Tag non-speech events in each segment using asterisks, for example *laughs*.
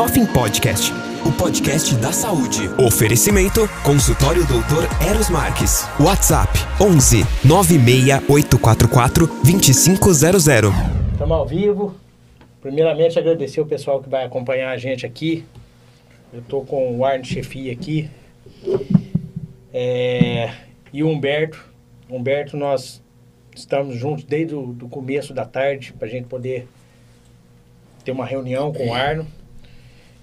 Hoffing Podcast, o podcast da saúde. Oferecimento: Consultório Doutor Eros Marques. WhatsApp: 11 96844 2500. Estamos ao vivo. Primeiramente, agradecer o pessoal que vai acompanhar a gente aqui. Eu estou com o Arno Chefia aqui. É, e o Humberto. Humberto, nós estamos juntos desde o do começo da tarde para a gente poder ter uma reunião com o Arno.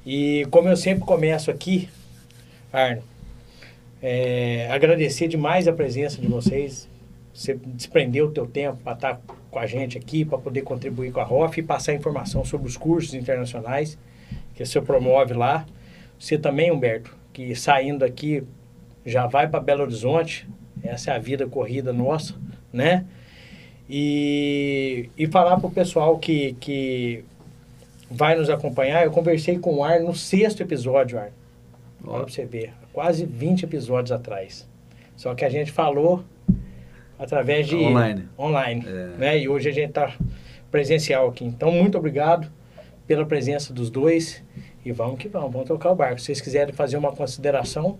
E como eu sempre começo aqui, Arno, é, agradecer demais a presença de vocês. Você desprendeu o teu tempo para estar com a gente aqui, para poder contribuir com a ROF e passar informação sobre os cursos internacionais que você promove lá. Você também, Humberto, que saindo aqui já vai para Belo Horizonte. Essa é a vida corrida nossa, né? E, e falar para o pessoal que, que vai nos acompanhar. Eu conversei com o Ar no sexto episódio, Ar. Olha para você ver, quase 20 episódios atrás. Só que a gente falou através de online. online é. né? E hoje a gente está presencial aqui. Então, muito obrigado pela presença dos dois. E vamos que vamos, vamos tocar o barco. Se vocês quiserem fazer uma consideração,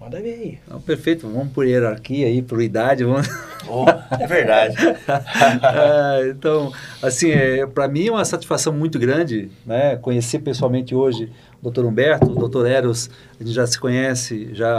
Manda ver aí. Não, perfeito, vamos por hierarquia aí, por idade. Vamos... *laughs* Oh, é verdade. *laughs* é, então, assim, é, para mim é uma satisfação muito grande né, conhecer pessoalmente hoje o doutor Humberto, o doutor Eros, a gente já se conhece já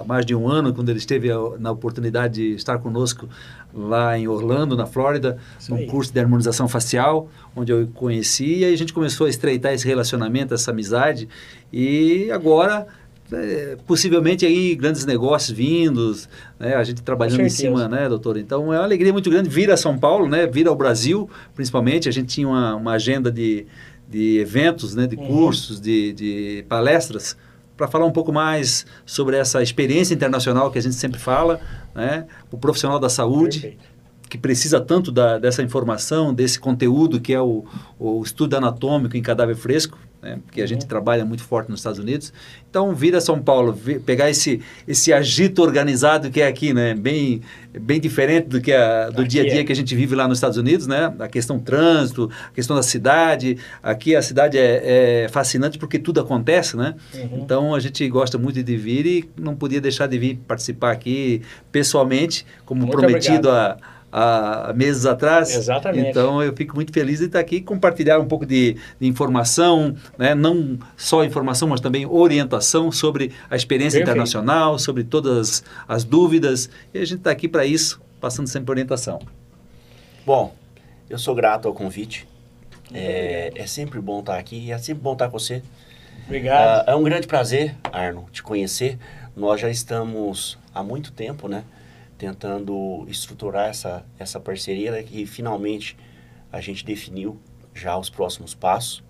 há mais de um ano, quando ele esteve na oportunidade de estar conosco lá em Orlando, na Flórida, num curso de harmonização facial, onde eu conheci, e aí a gente começou a estreitar esse relacionamento, essa amizade, e agora é, possivelmente aí grandes negócios vindos, né? a gente trabalhando em cima, né, doutor? Então é uma alegria muito grande vir a São Paulo, né? Vir ao Brasil, principalmente. A gente tinha uma, uma agenda de, de eventos, né? De uhum. cursos, de, de palestras para falar um pouco mais sobre essa experiência internacional que a gente sempre fala, né? O profissional da saúde. Perfeito que precisa tanto da, dessa informação, desse conteúdo que é o, o estudo anatômico em cadáver fresco, né? porque a gente uhum. trabalha muito forte nos Estados Unidos. Então, vir a São Paulo, vir, pegar esse, esse agito organizado que é aqui, né? bem, bem diferente do, que a, do dia a dia é. que a gente vive lá nos Estados Unidos, né? a questão trânsito, a questão da cidade. Aqui a cidade é, é fascinante porque tudo acontece, né? Uhum. Então, a gente gosta muito de vir e não podia deixar de vir participar aqui pessoalmente, como muito prometido obrigado. a há meses atrás. Exatamente. Então eu fico muito feliz de estar aqui e compartilhar um pouco de, de, informação, né? não só informação, mas também orientação sobre a experiência Perfeito. internacional, sobre todas as dúvidas. E a gente está aqui para isso, passando sempre orientação. Bom, eu sou grato ao convite. É, é, sempre bom estar aqui, é sempre bom estar com você. Obrigado. É, é um grande prazer, Arno, te conhecer. Nós já estamos há muito tempo, né? Tentando estruturar essa, essa parceria né, que finalmente a gente definiu já os próximos passos.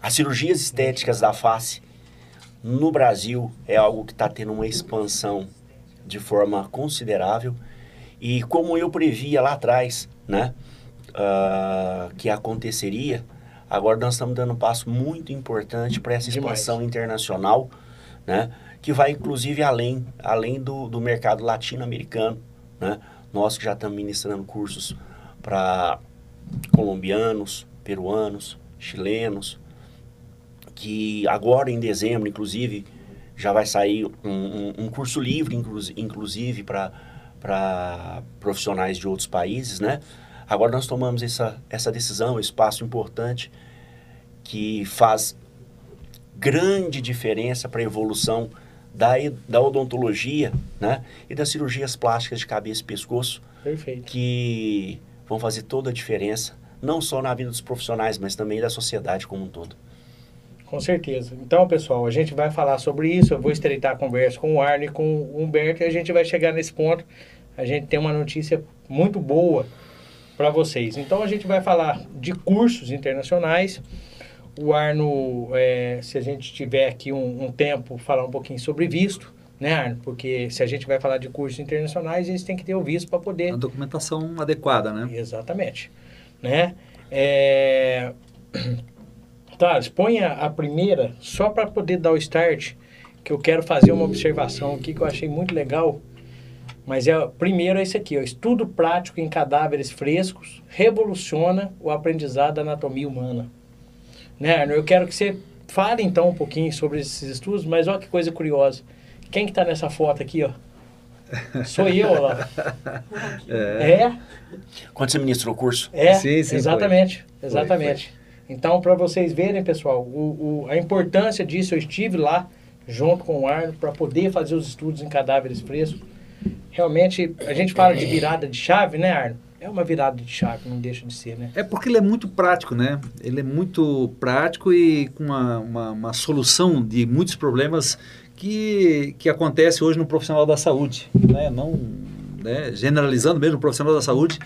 As cirurgias estéticas da face no Brasil é algo que está tendo uma expansão de forma considerável e como eu previa lá atrás, né, uh, que aconteceria, agora nós estamos dando um passo muito importante para essa expansão Demais. internacional, né, que vai inclusive além, além do, do mercado latino-americano. Né? Nós que já estamos ministrando cursos para colombianos, peruanos, chilenos, que agora em dezembro, inclusive, já vai sair um, um, um curso livre, inclusive, para profissionais de outros países, né? Agora nós tomamos essa, essa decisão, esse passo importante que faz grande diferença para a evolução da, da odontologia né? e das cirurgias plásticas de cabeça e pescoço. Perfeito. Que vão fazer toda a diferença, não só na vida dos profissionais, mas também da sociedade como um todo. Com certeza. Então, pessoal, a gente vai falar sobre isso. Eu vou estreitar a conversa com o Arne e com o Humberto e a gente vai chegar nesse ponto. A gente tem uma notícia muito boa para vocês. Então, a gente vai falar de cursos internacionais o Arno, é, se a gente tiver aqui um, um, tempo, falar um pouquinho sobre visto, né, Arno? Porque se a gente vai falar de cursos internacionais, eles têm que ter o visto para poder... A documentação adequada, né? Exatamente. Né? É... *clears throat* Tá, exponha a primeira, só para poder dar o start, que eu quero fazer uma observação aqui que eu achei muito legal. Mas é, primeiro é esse aqui, ó, estudo prático em cadáveres frescos revoluciona o aprendizado da anatomia humana né, Arno? Eu quero que você fale então um pouquinho sobre esses estudos, mas olha que coisa curiosa. Quem que está nessa foto aqui, ó? *laughs* Sou eu, olha lá. É. É, Quando você ministrou o curso? é, Sim, sim, exatamente, foi. exatamente. Então, para vocês verem, pessoal, o, o- a importância disso, eu estive lá junto com o Arno para poder fazer os estudos em cadáveres frescos. Realmente, a gente fala de virada de chave, né, Arno? É uma virada de chave, não deixa de ser, né? É porque ele é muito prático, né? Ele é muito prático e com uma, uma, uma solução de muitos problemas que, que acontece hoje no profissional da saúde, né? Não, né? Generalizando mesmo o profissional da saúde,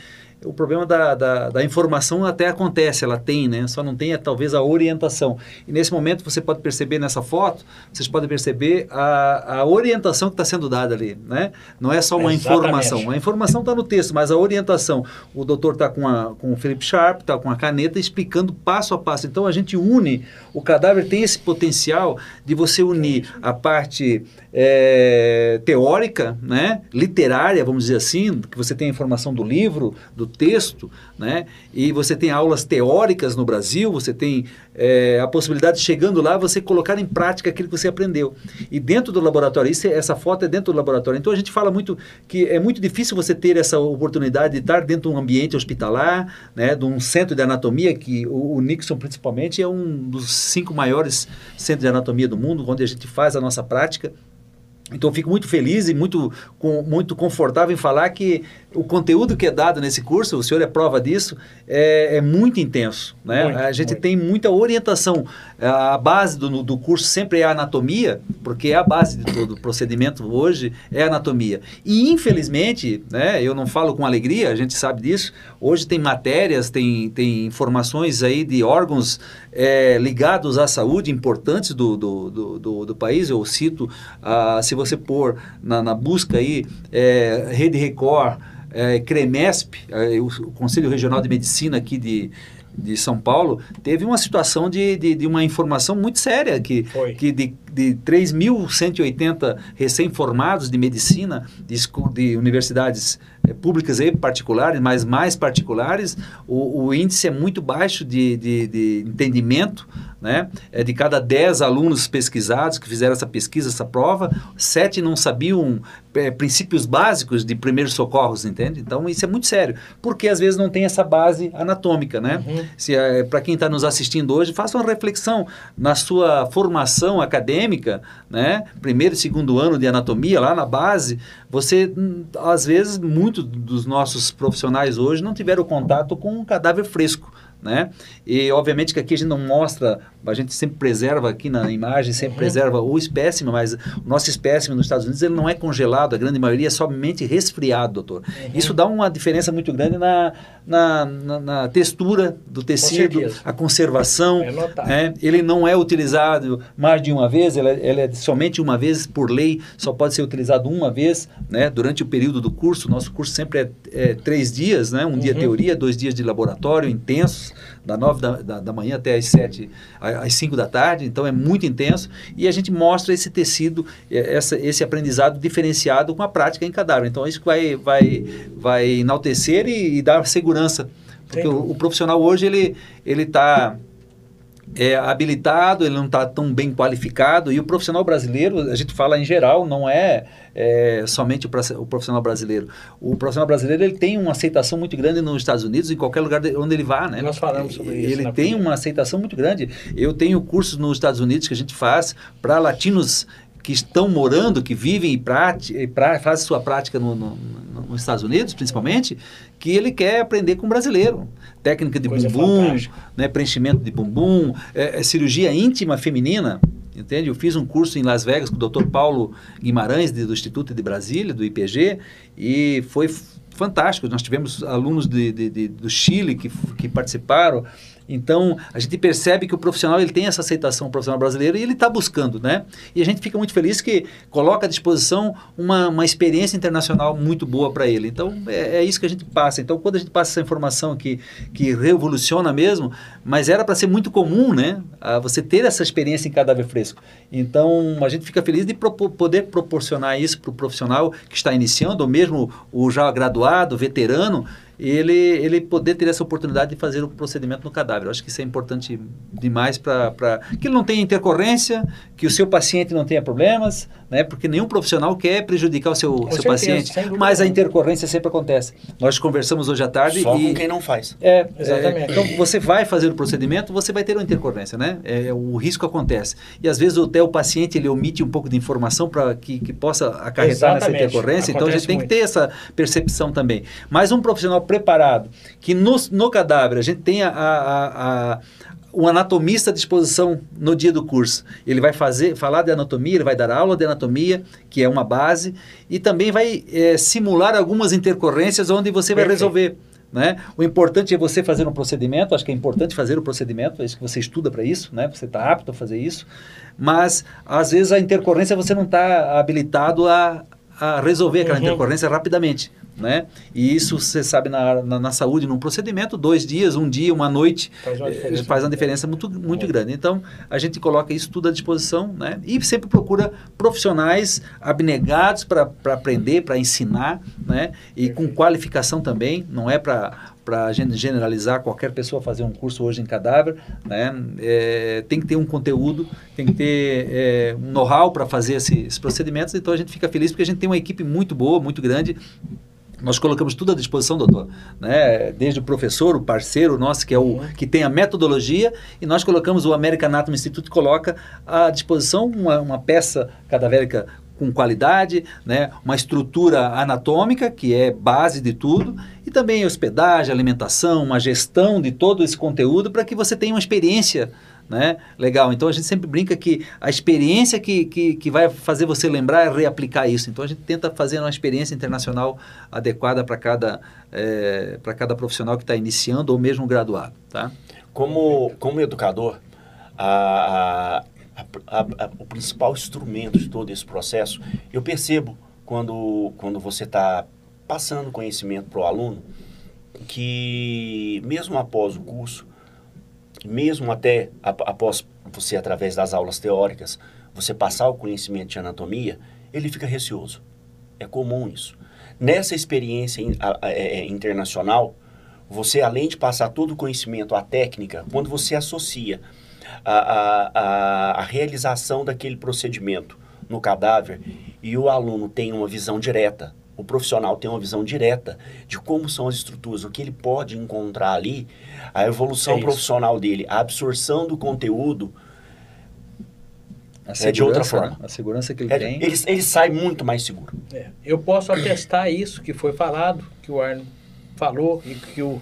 o problema da, da, da informação até acontece, ela tem, né? Só não tem é, talvez a orientação. E nesse momento você pode perceber nessa foto, vocês podem perceber a, a orientação que está sendo dada ali, né? Não é só uma Exatamente. informação. A informação está no texto, mas a orientação, o doutor está com, a- com o Felipe Sharp, está com a caneta explicando passo a passo. Então a gente une, o cadáver tem esse potencial de você unir a parte é, teórica, né, literária, vamos dizer assim, que você tem a informação do livro, do texto, né, e você tem aulas teóricas no Brasil, você tem é, a possibilidade de chegando lá você colocar em prática aquilo que você aprendeu. E dentro do laboratório, isso, é- essa foto é dentro do laboratório. Então a gente fala muito que é muito difícil você ter essa oportunidade de estar dentro de um ambiente hospitalar, né, de um centro de anatomia, que o, o Nixon principalmente é um dos cinco maiores centros de anatomia do mundo, onde a gente faz a nossa prática. Então eu fico muito feliz e muito, com, muito confortável em falar que o conteúdo que é dado nesse curso, o senhor é prova disso, é, é muito intenso. Né? Muito, a gente muito. tem muita orientação. A base do, do curso sempre é a anatomia, porque é a base de todo o procedimento hoje, é a anatomia. E infelizmente, né, eu não falo com alegria, a gente sabe disso, hoje tem matérias, tem, tem informações aí de órgãos é, ligados à saúde importantes do, do, do, do, do país. Eu cito, ah, se você pôr na, na busca aí, é, Rede Record, é, CREMESP, é, o Conselho Regional de Medicina aqui de, de São Paulo, teve uma situação de, de, de uma informação muito séria, que, Foi. que de, de 3.180 recém-formados de medicina, de, de universidades públicas e particulares, mas mais particulares, o, o índice é muito baixo de, de, de entendimento, né? É de cada 10 alunos pesquisados que fizeram essa pesquisa, essa prova, sete não sabiam eh, princípios básicos de primeiros socorros, entende? Então isso é muito sério, porque às vezes não tem essa base anatômica, né? Uhum. Se para quem está nos assistindo hoje, faça uma reflexão na sua formação acadêmica, né? Primeiro e segundo ano de anatomia lá na base, você hum, às vezes muitos dos nossos profissionais hoje não tiveram contato com um cadáver fresco. Né? E obviamente que aqui a gente não mostra, a gente sempre preserva aqui na imagem, sempre Uhum. preserva o espécime, mas o nosso espécime nos Estados Unidos ele não é congelado, a grande maioria é somente resfriado, doutor. Uhum. Isso dá uma diferença muito grande na, na, na- na textura do tecido, a conservação. É né? Ele não é utilizado mais de uma vez, ele é, ele é somente uma vez por lei, só pode ser utilizado uma vez né? durante o período do curso. Nosso curso sempre é, é três dias, né? um dia Uhum. teoria, dois dias de laboratório intensos, da nove da, da, da manhã até às sete, a- às cinco da tarde, então é muito intenso. E a gente mostra esse tecido, eh, essa, esse aprendizado diferenciado com a prática em cadáver. Então isso vai, vai, vai enaltecer e, e dar segurança. Porque o, o profissional hoje ele ele está é, habilitado, ele não está tão bem qualificado e o profissional brasileiro, a gente fala em geral, não é, é, somente o, o profissional brasileiro. O profissional brasileiro ele tem uma aceitação muito grande nos Estados Unidos, em qualquer lugar de- onde ele vá, né? Nós falamos sobre isso Ele tem uma aceitação muito grande. Eu tenho cursos nos Estados Unidos que a gente faz para latinos que estão morando, que vivem e, e pra, fazem sua prática no- no- nos Estados Unidos, principalmente, que ele quer aprender com o brasileiro. Técnica de Coisa bumbum, fantástica. né, preenchimento de bumbum, é, é cirurgia íntima feminina. Entende? Eu fiz um curso em Las Vegas com o Dr. Paulo Guimarães, de- do Instituto de Brasília, do IPG, e foi fantástico. Nós tivemos alunos de, de- de- do Chile que, que participaram. Então, a gente percebe que o profissional ele tem essa aceitação, profissional brasileiro, e ele está buscando, né? E a gente fica muito feliz que coloca à disposição uma, uma experiência internacional muito boa para ele. Então, é, é isso que a gente passa. Então, quando a gente passa essa informação que, que revoluciona mesmo, mas era para ser muito comum, né? Ah, você ter essa experiência em cadáver fresco. Então, a gente fica feliz de propo- poder proporcionar isso para o profissional que está iniciando, ou mesmo o já graduado, veterano, ele, ele poder ter essa oportunidade de fazer o procedimento no cadáver. Eu acho que isso é importante demais para que ele não tenha intercorrência, que o seu paciente não tenha problemas, né? porque nenhum profissional quer prejudicar o seu, seu certeza, paciente, mas a intercorrência sempre acontece. Nós conversamos hoje à tarde Só e... com quem não faz. É, Exatamente. é, então você vai fazer o procedimento, você vai ter uma intercorrência, né? É, o risco acontece. E às vezes até o paciente ele omite um pouco de informação para que, que possa acarretar Exatamente. nessa intercorrência, então a gente Acontece tem muito. que ter essa percepção também. Mas um profissional preparado, que no, no cadáver a gente tenha a, a, a um anatomista à disposição no dia do curso. Ele vai fazer, falar de anatomia, ele vai dar aula de anatomia, que é uma base, e também vai eh, simular algumas intercorrências onde você vai resolver. Né? O importante é você fazer um procedimento, acho que é importante fazer o procedimento, é isso que você estuda para isso, né? você está apto a fazer isso, mas às vezes a intercorrência você não está habilitado a, a resolver aquela Uhum. intercorrência rapidamente. Né? E isso você sabe na, na, na saúde, num procedimento, dois dias, um dia, uma noite, Faz uma eh, diferença. faz uma diferença muito, muito grande. Então, a gente coloca isso tudo à disposição né? e sempre procura profissionais abnegados para aprender, para ensinar né? e com qualificação também, não é para para a gente generalizar qualquer pessoa fazer um curso hoje em cadáver, né? É, tem que ter um conteúdo, tem que ter é, um know-how para fazer esse- esses procedimentos. Então a gente fica feliz porque a gente tem uma equipe muito boa, muito grande. Nós colocamos tudo à disposição, doutor, né? Desde o professor, o parceiro nosso que é o que tem a metodologia e nós colocamos o American Anatomy Institute coloca à disposição uma, uma peça cadavérica com qualidade, né? Uma estrutura anatômica que é base de tudo e também hospedagem, alimentação, uma gestão de todo esse conteúdo para que você tenha uma experiência né? Legal. Então a gente sempre brinca que a experiência que, que, que vai fazer você lembrar é reaplicar isso. Então a gente tenta fazer uma experiência internacional adequada para cada, para cada profissional que está iniciando ou mesmo graduado. Tá? Como, como educador, a- a- a- o principal instrumento de todo esse processo, eu percebo quando, quando você está passando conhecimento para o aluno, que mesmo após o curso, mesmo até ap- após você, através das aulas teóricas, você passar o conhecimento de anatomia, ele fica receoso. É comum isso. Nessa experiência é, é, internacional, você, além de passar todo o conhecimento à técnica, quando você associa a, a, a realização daquele procedimento no cadáver e o aluno tem uma visão direta, o profissional tem uma visão direta de como são as estruturas, o que ele pode encontrar ali, a evolução É profissional dele, a absorção do conteúdo, A É de outra segurança, forma. né? A segurança que ele é- tem. ele, ele sai muito mais seguro. É, eu posso atestar isso que foi falado, que o Arno falou e que o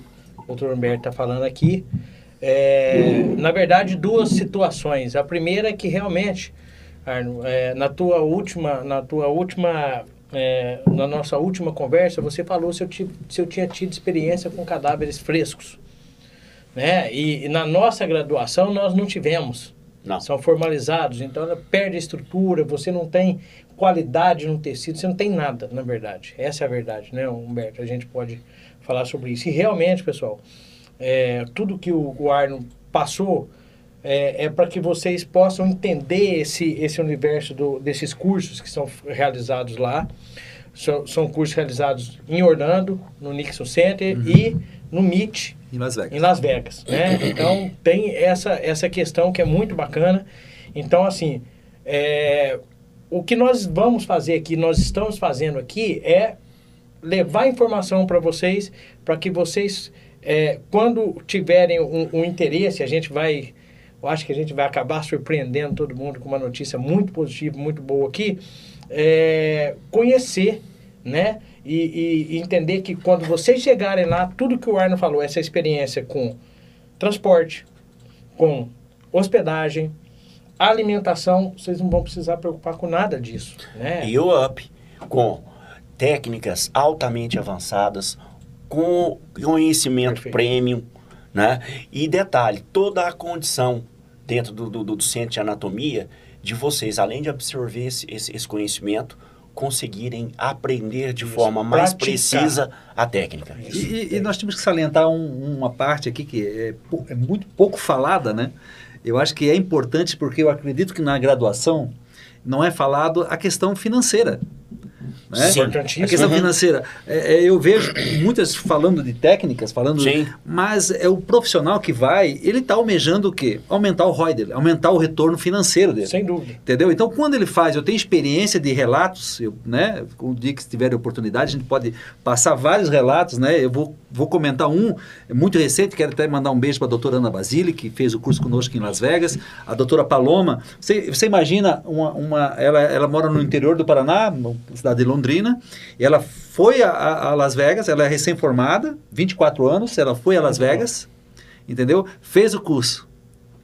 doutor Humberto está falando aqui. É, na verdade, duas situações. A primeira é que realmente, Arno, é, na tua última, na tua última, é, na nossa última conversa, você falou se eu, ti- se eu tinha tido experiência com cadáveres frescos. Né? E, e na nossa graduação nós não tivemos Não. são formalizados, então ela perde a estrutura, você não tem qualidade no tecido, você não tem nada, na verdade. Essa é a verdade, né, Humberto? A gente pode falar sobre isso. E realmente, pessoal, é, tudo que o, o Arno passou é, é para que vocês possam entender esse, esse universo do, desses cursos que são realizados lá. São, são cursos realizados em Orlando, no Nixon Center e no MIT, Em Las Vegas. em Las Vegas, né? Então tem essa, essa questão que é muito bacana. Então, assim, é, o que nós vamos fazer aqui, nós estamos fazendo aqui é levar informação para vocês, para que vocês, é, quando tiverem um, um interesse, a gente vai, eu acho que a gente vai acabar surpreendendo todo mundo com uma notícia muito positiva, muito boa aqui, é, conhecer, né? E, e- e entender que quando vocês chegarem lá, tudo que o Arno falou, essa experiência com transporte, com hospedagem, alimentação, vocês não vão precisar preocupar com nada disso, né? E o UP, com técnicas altamente avançadas, com conhecimento Perfeito. premium, né? E detalhe, toda a condição dentro do, do, do centro de anatomia de vocês, além de absorver esse, esse, esse conhecimento, conseguirem aprender de Isso, forma mais praticar. precisa a técnica. E, e- e nós temos que salientar um- uma parte aqui que é, é muito pouco falada, né? Eu acho que é importante porque eu acredito que na graduação não é falado a questão financeira. Né? Sim. A questão Uhum. financeira. É, é, eu vejo muitas falando de técnicas, falando. Sim. Mas é o profissional que vai, ele está almejando o quê? Aumentar o ROI dele, aumentar o retorno financeiro dele. Sem dúvida. Entendeu? Então, quando ele faz, eu tenho experiência de relatos, eu, né? O dia que tiver oportunidade, a gente pode passar vários relatos, né? Eu vou, vou comentar um muito recente, quero até mandar um beijo para a doutora Ana Basile, que fez o curso conosco em Las Vegas, a doutora Paloma. Você, você imagina, uma, uma, ela, ela mora no interior do Paraná, na cidade de Londrina, ela foi a, a- Las Vegas, ela é recém-formada, 24 anos, ela foi a Las. Vegas, entendeu? Fez o curso.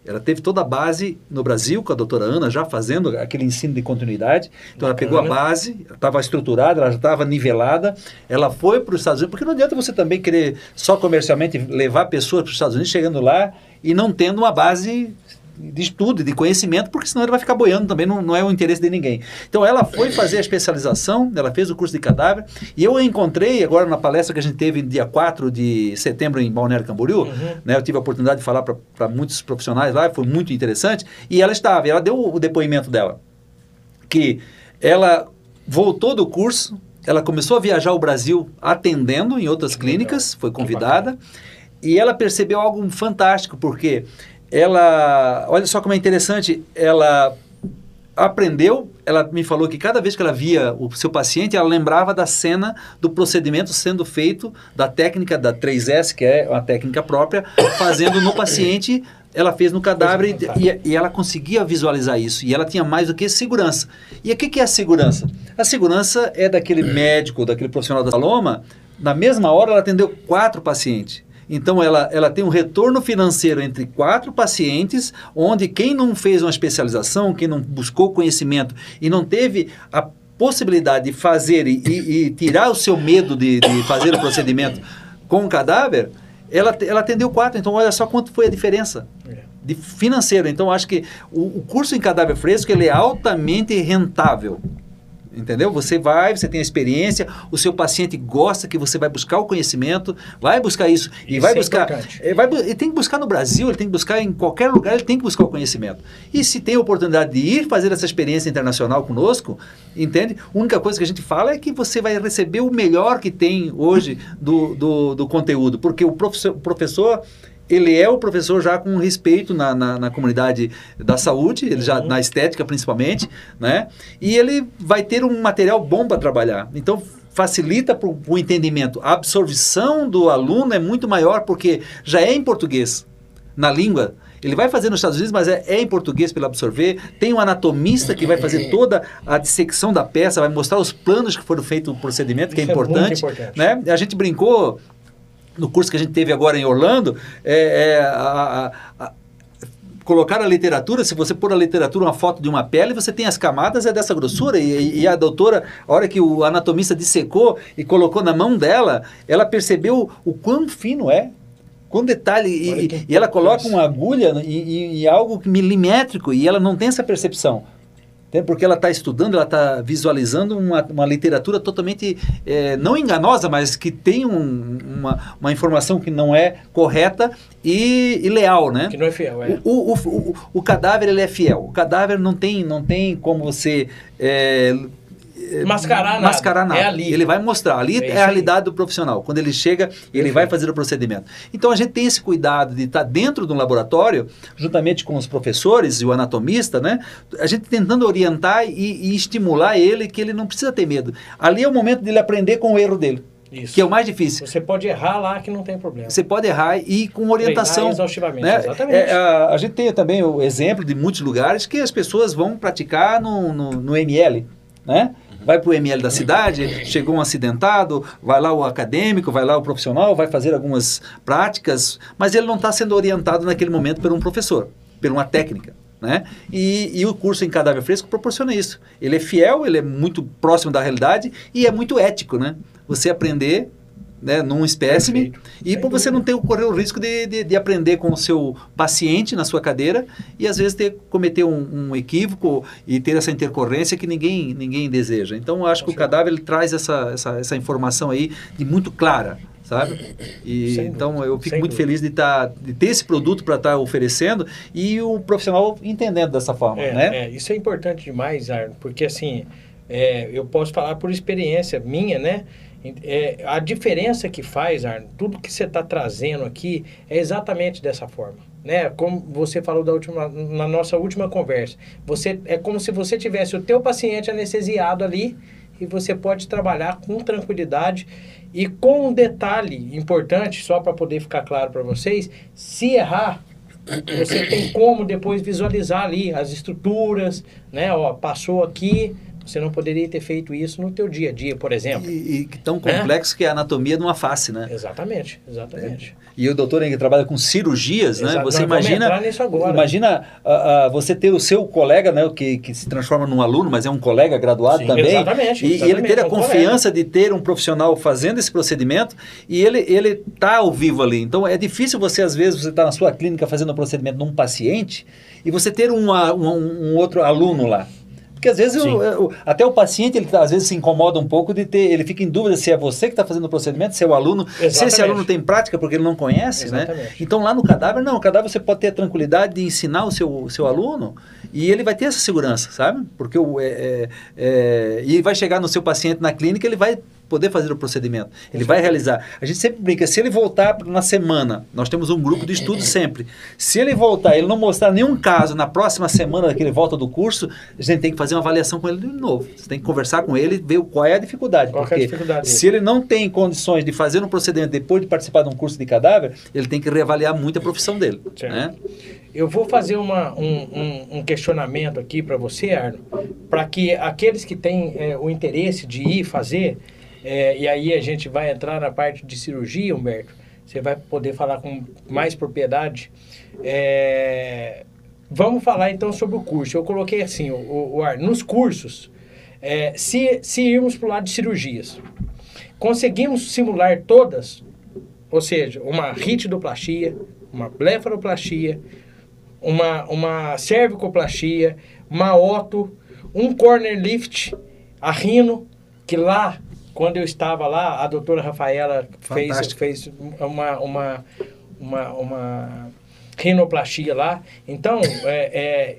Ela teve toda a base no Brasil, com a doutora Ana, já fazendo aquele ensino de continuidade. Então, ela pegou a Bacana. base, estava estruturada, ela já estava nivelada. Ela foi para os Estados Unidos, porque não adianta você também querer só comercialmente levar pessoas para os Estados Unidos, chegando lá e não tendo uma base de estudo, de conhecimento, porque senão ele vai ficar boiando também, não, não é o interesse de ninguém. Então ela foi fazer a especialização, ela fez o curso de cadáver, e eu a encontrei agora na palestra que a gente teve dia 4 de setembro em Balneário Camboriú, Uhum. né, eu tive a oportunidade de falar para muitos profissionais lá, foi muito interessante, e ela estava, ela deu o depoimento dela, que ela voltou do curso, ela começou a viajar o Brasil atendendo em outras clínicas, foi convidada, e ela percebeu algo fantástico, porque ela, olha só como é interessante, ela aprendeu, ela me falou que cada vez que ela via o seu paciente, ela lembrava da cena do procedimento sendo feito, da técnica da 3S, que é uma técnica própria, fazendo no paciente, ela fez no cadáver e, e ela conseguia visualizar isso. E ela tinha mais do que segurança. E o que, que é a segurança? A segurança é daquele médico, daquele profissional da Saloma, na mesma hora ela atendeu quatro pacientes. Então ela, ela tem um retorno financeiro entre quatro pacientes, onde quem não fez uma especialização, quem não buscou conhecimento e não teve a possibilidade de fazer e, e- tirar o seu medo de, de fazer o procedimento com o cadáver, ela, ela atendeu quatro. Então olha só quanto foi a diferença É. de financeiro. Então, acho que o, o curso em cadáver fresco ele é altamente rentável. Entendeu? Você vai, você tem a experiência, o seu paciente gosta que você vai buscar o conhecimento, vai buscar isso e Isso vai é buscar. Ele, vai, ele tem que buscar no Brasil, ele tem que buscar em qualquer lugar, ele tem que buscar o conhecimento. E se tem a oportunidade de ir fazer essa experiência internacional conosco, entende? A única coisa que a gente fala é que você vai receber o melhor que tem hoje do, do, do conteúdo, porque o professor, o professor ele é o professor já com respeito na, na, na comunidade da saúde, ele já Uhum. na estética principalmente, né? E ele vai ter um material bom para trabalhar. Então facilita para o entendimento. A absorção do aluno é muito maior porque já é em português, na língua. Ele vai fazer nos Estados Unidos, mas é, é em português para ele absorver. Tem um anatomista que vai fazer toda a dissecção da peça, vai mostrar os planos que foram feitos o procedimento, que é Isso é muito importante. importante. Né? A gente brincou no curso que a gente teve agora em Orlando, é, é, a- a- a- colocar a literatura, se você pôr a literatura uma foto de uma pele, você tem as camadas é dessa grossura e, e a doutora, a hora que o anatomista dissecou e colocou na mão dela, ela percebeu o quão fino é. Com detalhe, e- e, ela coloca uma agulha em, em- em algo milimétrico e ela não tem essa percepção. Entende? Porque ela está estudando, ela está visualizando uma, uma literatura totalmente, eh, não enganosa, mas que tem um- uma, uma informação que não é correta e, e leal, né? Que não é fiel, é. O, o, o, o cadáver ele é fiel. O cadáver não tem, não tem como você eh, Mascarar nada. mascarar nada. É ali. Ele vai mostrar. Ali É é, a realidade do profissional. Quando ele chega, ele vai fazer o procedimento. Então a gente tem esse cuidado de estar dentro de um laboratório, juntamente com os professores e o anatomista, né? A gente tentando orientar e, e estimular ele que ele não precisa ter medo. Ali é o momento dele aprender com o erro dele, Isso. que é o mais difícil. Você pode errar lá que não tem problema. Você pode errar e com orientação. Exaustivamente, né? exatamente. É, a, a gente tem também o exemplo de muitos lugares que as pessoas vão praticar no, no, no ML, né? Vai para o ML da cidade, chegou um acidentado, vai lá o acadêmico, vai lá o profissional, vai fazer algumas práticas, mas ele não está sendo orientado naquele momento por um professor, por uma técnica. Né? E, e o curso em cadáver fresco proporciona isso. Ele é fiel, ele é muito próximo da realidade e é muito ético, né? Você aprender né, num espécime e para você não ter correr o risco de, de, de aprender com o seu paciente na sua cadeira e às vezes ter cometer um, um equívoco e ter essa intercorrência que ninguém ninguém deseja. Então eu acho que o cadáver ele traz essa, essa, essa informação aí de muito clara, sabe? E Sem então dúvida, eu fico muito dúvida. feliz de tá, de ter esse produto para estar oferecendo e o profissional entendendo dessa forma, É, né? é, isso é importante demais, Arno, porque assim, é, eu posso falar por experiência minha, né? É, a diferença que faz, Arno, tudo que você está trazendo aqui é exatamente dessa forma. Né? Como você falou da última, na nossa última conversa. Você, é como se você tivesse o teu paciente anestesiado ali e você pode trabalhar com tranquilidade e com um detalhe importante, só para poder ficar claro para vocês, se errar, você tem como depois visualizar ali as estruturas, né? Ó, passou aqui, você não poderia ter feito isso no teu dia a dia, por exemplo. E, e tão complexo é? que é a anatomia de uma face, né? Exatamente, exatamente. É. E o doutor que trabalha com cirurgias, né? Você imagina, imagina uh, uh, você ter o seu colega, né, que, que se transforma num aluno, mas é um colega graduado Sim, também. Exatamente, e, exatamente, ele ter a um confiança colega. de ter um profissional fazendo esse procedimento e ele ele tá ao vivo ali. Então é difícil você às vezes você está na sua clínica fazendo o um procedimento num paciente e você ter um, um, um outro aluno lá. Porque às vezes o, até o paciente ele às vezes se incomoda um pouco de ter, ele fica em dúvida se é você que está fazendo o procedimento, se é o aluno, Exatamente. se esse aluno tem prática porque ele não conhece, né? Exatamente. né? Então lá no cadáver não, o cadáver você pode ter a tranquilidade de ensinar o seu, o seu aluno e ele vai ter essa segurança, sabe? Porque o, é, é, é, e vai chegar no seu paciente na clínica, ele vai poder fazer o procedimento. Ele vai realizar. A gente sempre brinca, se ele voltar na semana, nós temos um grupo de estudo sempre. Se ele voltar, ele não mostrar nenhum caso na próxima semana que ele volta do curso, a gente tem que fazer uma avaliação com ele de novo. Você tem que conversar com ele, ver qual é a dificuldade. Qual porque é a dificuldade se ele não tem condições de fazer um procedimento depois de participar de um curso de cadáver, ele tem que reavaliar muito a profissão dele. Né? Eu vou fazer uma, um, um, um questionamento aqui para você, Arno, para que aqueles que têm é, o interesse de ir fazer é, e aí a gente vai entrar na parte de cirurgia, Humberto. Você vai poder falar com mais propriedade. É, vamos falar então sobre o curso. Eu coloquei assim, o, o ar, nos cursos, é, se, se irmos para o lado de cirurgias, conseguimos simular todas, ou seja, uma ritidoplastia, uma blefaroplastia, uma, uma cervicoplastia, uma oto, um corner lift, a rino, que lá quando eu estava lá, a doutora Rafaela fez, fez uma, uma, uma, uma rinoplastia lá. Então, é, é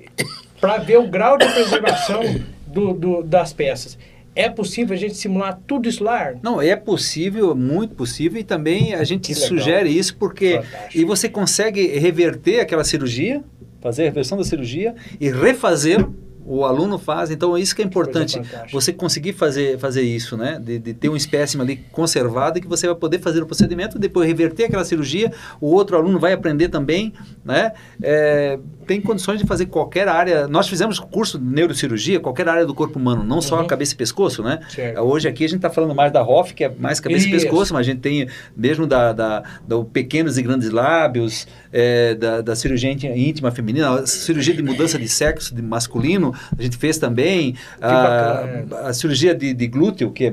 para ver o grau de preservação do, do, das peças. É possível a gente simular tudo isso lá? Não, é possível, muito possível, e também a gente sugere isso porque Fantástico. e você consegue reverter aquela cirurgia, fazer a reversão da cirurgia e refazer o aluno faz, então é isso que é importante, você conseguir fazer, fazer isso, né? De, de, ter um espécime ali conservado que você vai poder fazer o procedimento, depois reverter aquela cirurgia, o outro aluno vai aprender também, né? É, tem condições de fazer qualquer área. Nós fizemos curso de neurocirurgia, qualquer área do corpo humano, não uhum. só cabeça e pescoço, né? Certo. Hoje aqui a gente está falando mais da ROF, que é mais cabeça isso. e pescoço, mas a gente tem mesmo da, da, da pequenos e grandes lábios, é, da, da cirurgia íntima feminina, cirurgia de mudança de sexo de masculino, a gente fez também. A, é. a, cirurgia de, de glúteo, que é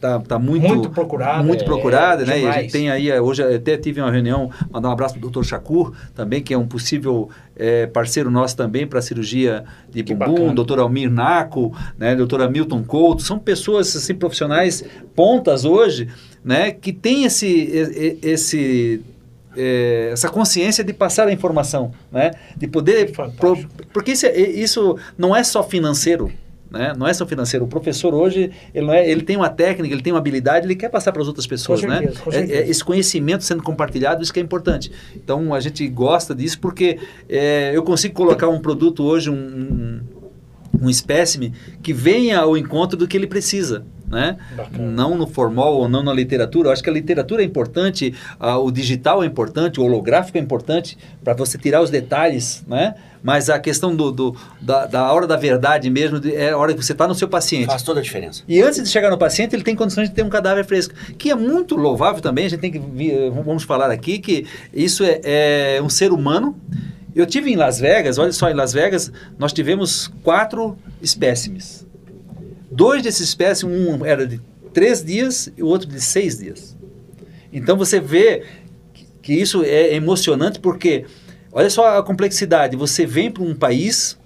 tá, tá muito, muito procurada. Muito é, procurada, é, né? E a gente tem aí, hoje até tive uma reunião, mandar um abraço para o doutor Shakur, também, que é um possível é, parceiro nosso também para a cirurgia de que bumbum, doutor Almir Naco, né? doutor Hamilton Couto, são pessoas assim, profissionais pontas hoje, né? Que tem esse, esse é, essa consciência de passar a informação, né? De poder... Pro, porque isso, é, isso não é só financeiro, né? Não é só financeiro. O professor hoje, ele, é, ele tem uma técnica, ele tem uma habilidade, ele quer passar para as outras pessoas. Com certeza, né? É, é, esse conhecimento sendo compartilhado, isso que é importante. Então, a gente gosta disso porque é, eu consigo colocar um produto hoje, um, um, um espécime, que venha ao encontro do que ele precisa né? Não no formal ou não na literatura. Eu acho que a literatura é importante, uh, o digital é importante, o holográfico é importante para você tirar os detalhes, né? Mas a questão do, do da, da, hora da verdade mesmo é a hora que você está no seu paciente. Faz toda a diferença. E antes de chegar no paciente, ele tem condições de ter um cadáver fresco, que é muito louvável também. A gente tem que vamos falar aqui que isso é, é um ser humano. Eu tive em Las Vegas, olha só, em Las Vegas nós tivemos quatro espécimes Dois desses espécimes, um era de três dias e o outro de seis dias. Então você vê que isso é emocionante porque, olha só a complexidade, você vem para um país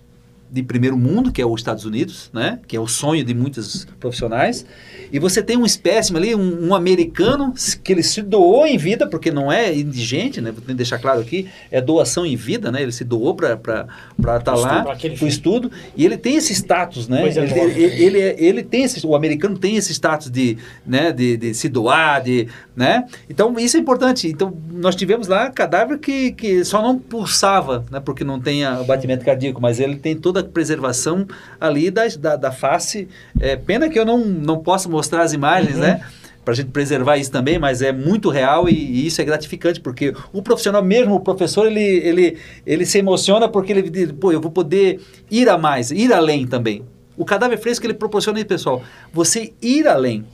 de primeiro mundo, que é os Estados Unidos, né? que é o sonho de muitos profissionais, e você tem um espécime ali, um, um, americano, que ele se doou em vida, porque não é indigente, né? Vou deixar claro aqui, é doação em vida, né? Ele se doou para estar tá lá, para o estudo, e ele tem esse status, né? Ele, ele, ele, ele, é, ele, tem esse, o americano tem esse status de, né? de, de se doar, de, né? Então, isso é importante. Então, nós tivemos lá cadáver que, que só não pulsava, né? Porque não tem o batimento cardíaco, mas ele tem toda a preservação ali da, da, da face. É, pena que eu não, não posso mostrar mostrar as imagens, uhum. né? Para a gente preservar isso também, mas é muito real e, e, isso é gratificante, porque o profissional, mesmo o professor, ele, ele, ele se emociona porque ele diz, pô, eu vou poder ir a mais, ir além também. O cadáver fresco ele proporciona isso, pessoal, você ir além.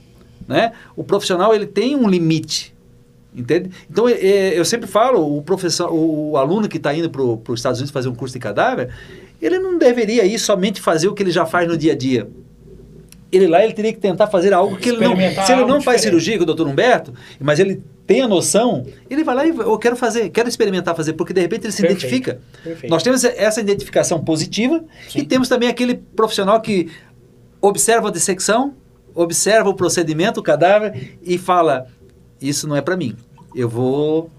Né? O profissional ele tem um limite, entende? Então eu sempre falo, o professor, o aluno que está indo para os Estados Unidos fazer um curso de cadáver, ele não deveria ir somente fazer o que ele já faz no dia a dia ele lá ele teria que tentar fazer algo que ele não. Se ele não faz cirurgia com o doutor Humberto, mas ele tem a noção, ele vai lá e eu quero fazer, quero experimentar fazer, porque de repente ele se Perfeito. identifica. Perfeito. Nós temos essa identificação positiva Sim. e temos também aquele profissional que observa a dissecção, observa o procedimento, o cadáver e fala: Isso não é para mim. Eu vou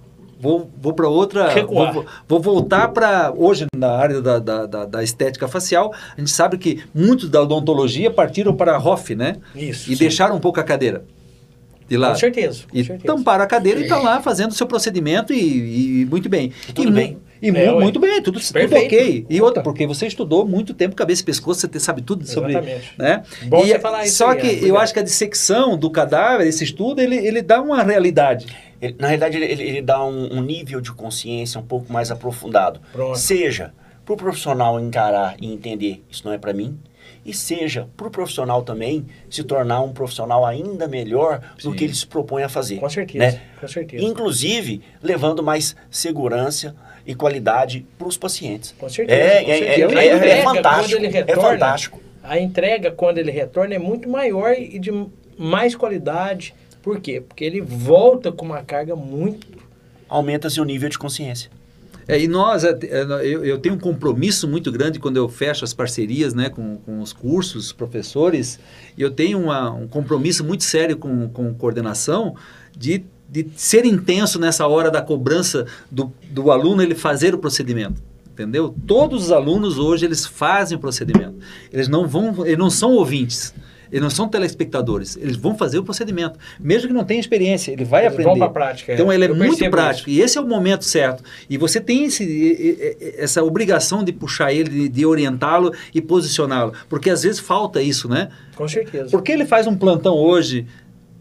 vou, vou para outra. Vou, vou, voltar para. Hoje, na área da, da, da, da, estética facial, a gente sabe que muitos da odontologia partiram para a ROF, né? Isso. E sim. deixaram um pouco a cadeira. De lá. Com certeza. Com e certeza. tamparam a cadeira e estão lá fazendo o seu procedimento e, e muito bem. E tudo e, bem. E é, muito bem, tudo, tudo ok. E outra, porque você estudou muito tempo cabeça e pescoço, você sabe tudo sobre. Exatamente. Né? Bom e, você falar isso. Só aí, que é, eu acho que a dissecção do cadáver, esse estudo, ele, ele dá uma realidade. Ele, na realidade, ele, ele dá um, um, nível de consciência um pouco mais aprofundado. Pronto. Seja para o profissional encarar e entender isso não é para mim, e seja para o profissional também se tornar um profissional ainda melhor Sim. do que ele se propõe a fazer. Com certeza, né? com certeza. Inclusive, levando mais segurança e qualidade para os pacientes. Com certeza. É, com certeza. É, é, é, é, fantástico. Retorna, é fantástico. A entrega, quando ele retorna, é muito maior e de mais qualidade por quê? Porque ele volta com uma carga muito. Aumenta seu nível de consciência. É, e nós, é, é, eu, eu, tenho um compromisso muito grande quando eu fecho as parcerias né, com, com os cursos, professores, e eu tenho uma, um compromisso muito sério com, com coordenação de, de ser intenso nessa hora da cobrança do, do aluno ele fazer o procedimento entendeu? Todos os alunos hoje eles fazem o procedimento. Eles não vão, eles não são ouvintes. Eles não são telespectadores, eles vão fazer o procedimento. Mesmo que não tenha experiência, ele vai eles aprender. Vão para prática. Então, é. ele é muito prático. Isso. E esse é o momento certo. E você tem esse, essa obrigação de puxar ele, de, de orientá-lo e posicioná-lo. Porque às vezes falta isso, né? Com certeza. Porque ele faz um plantão hoje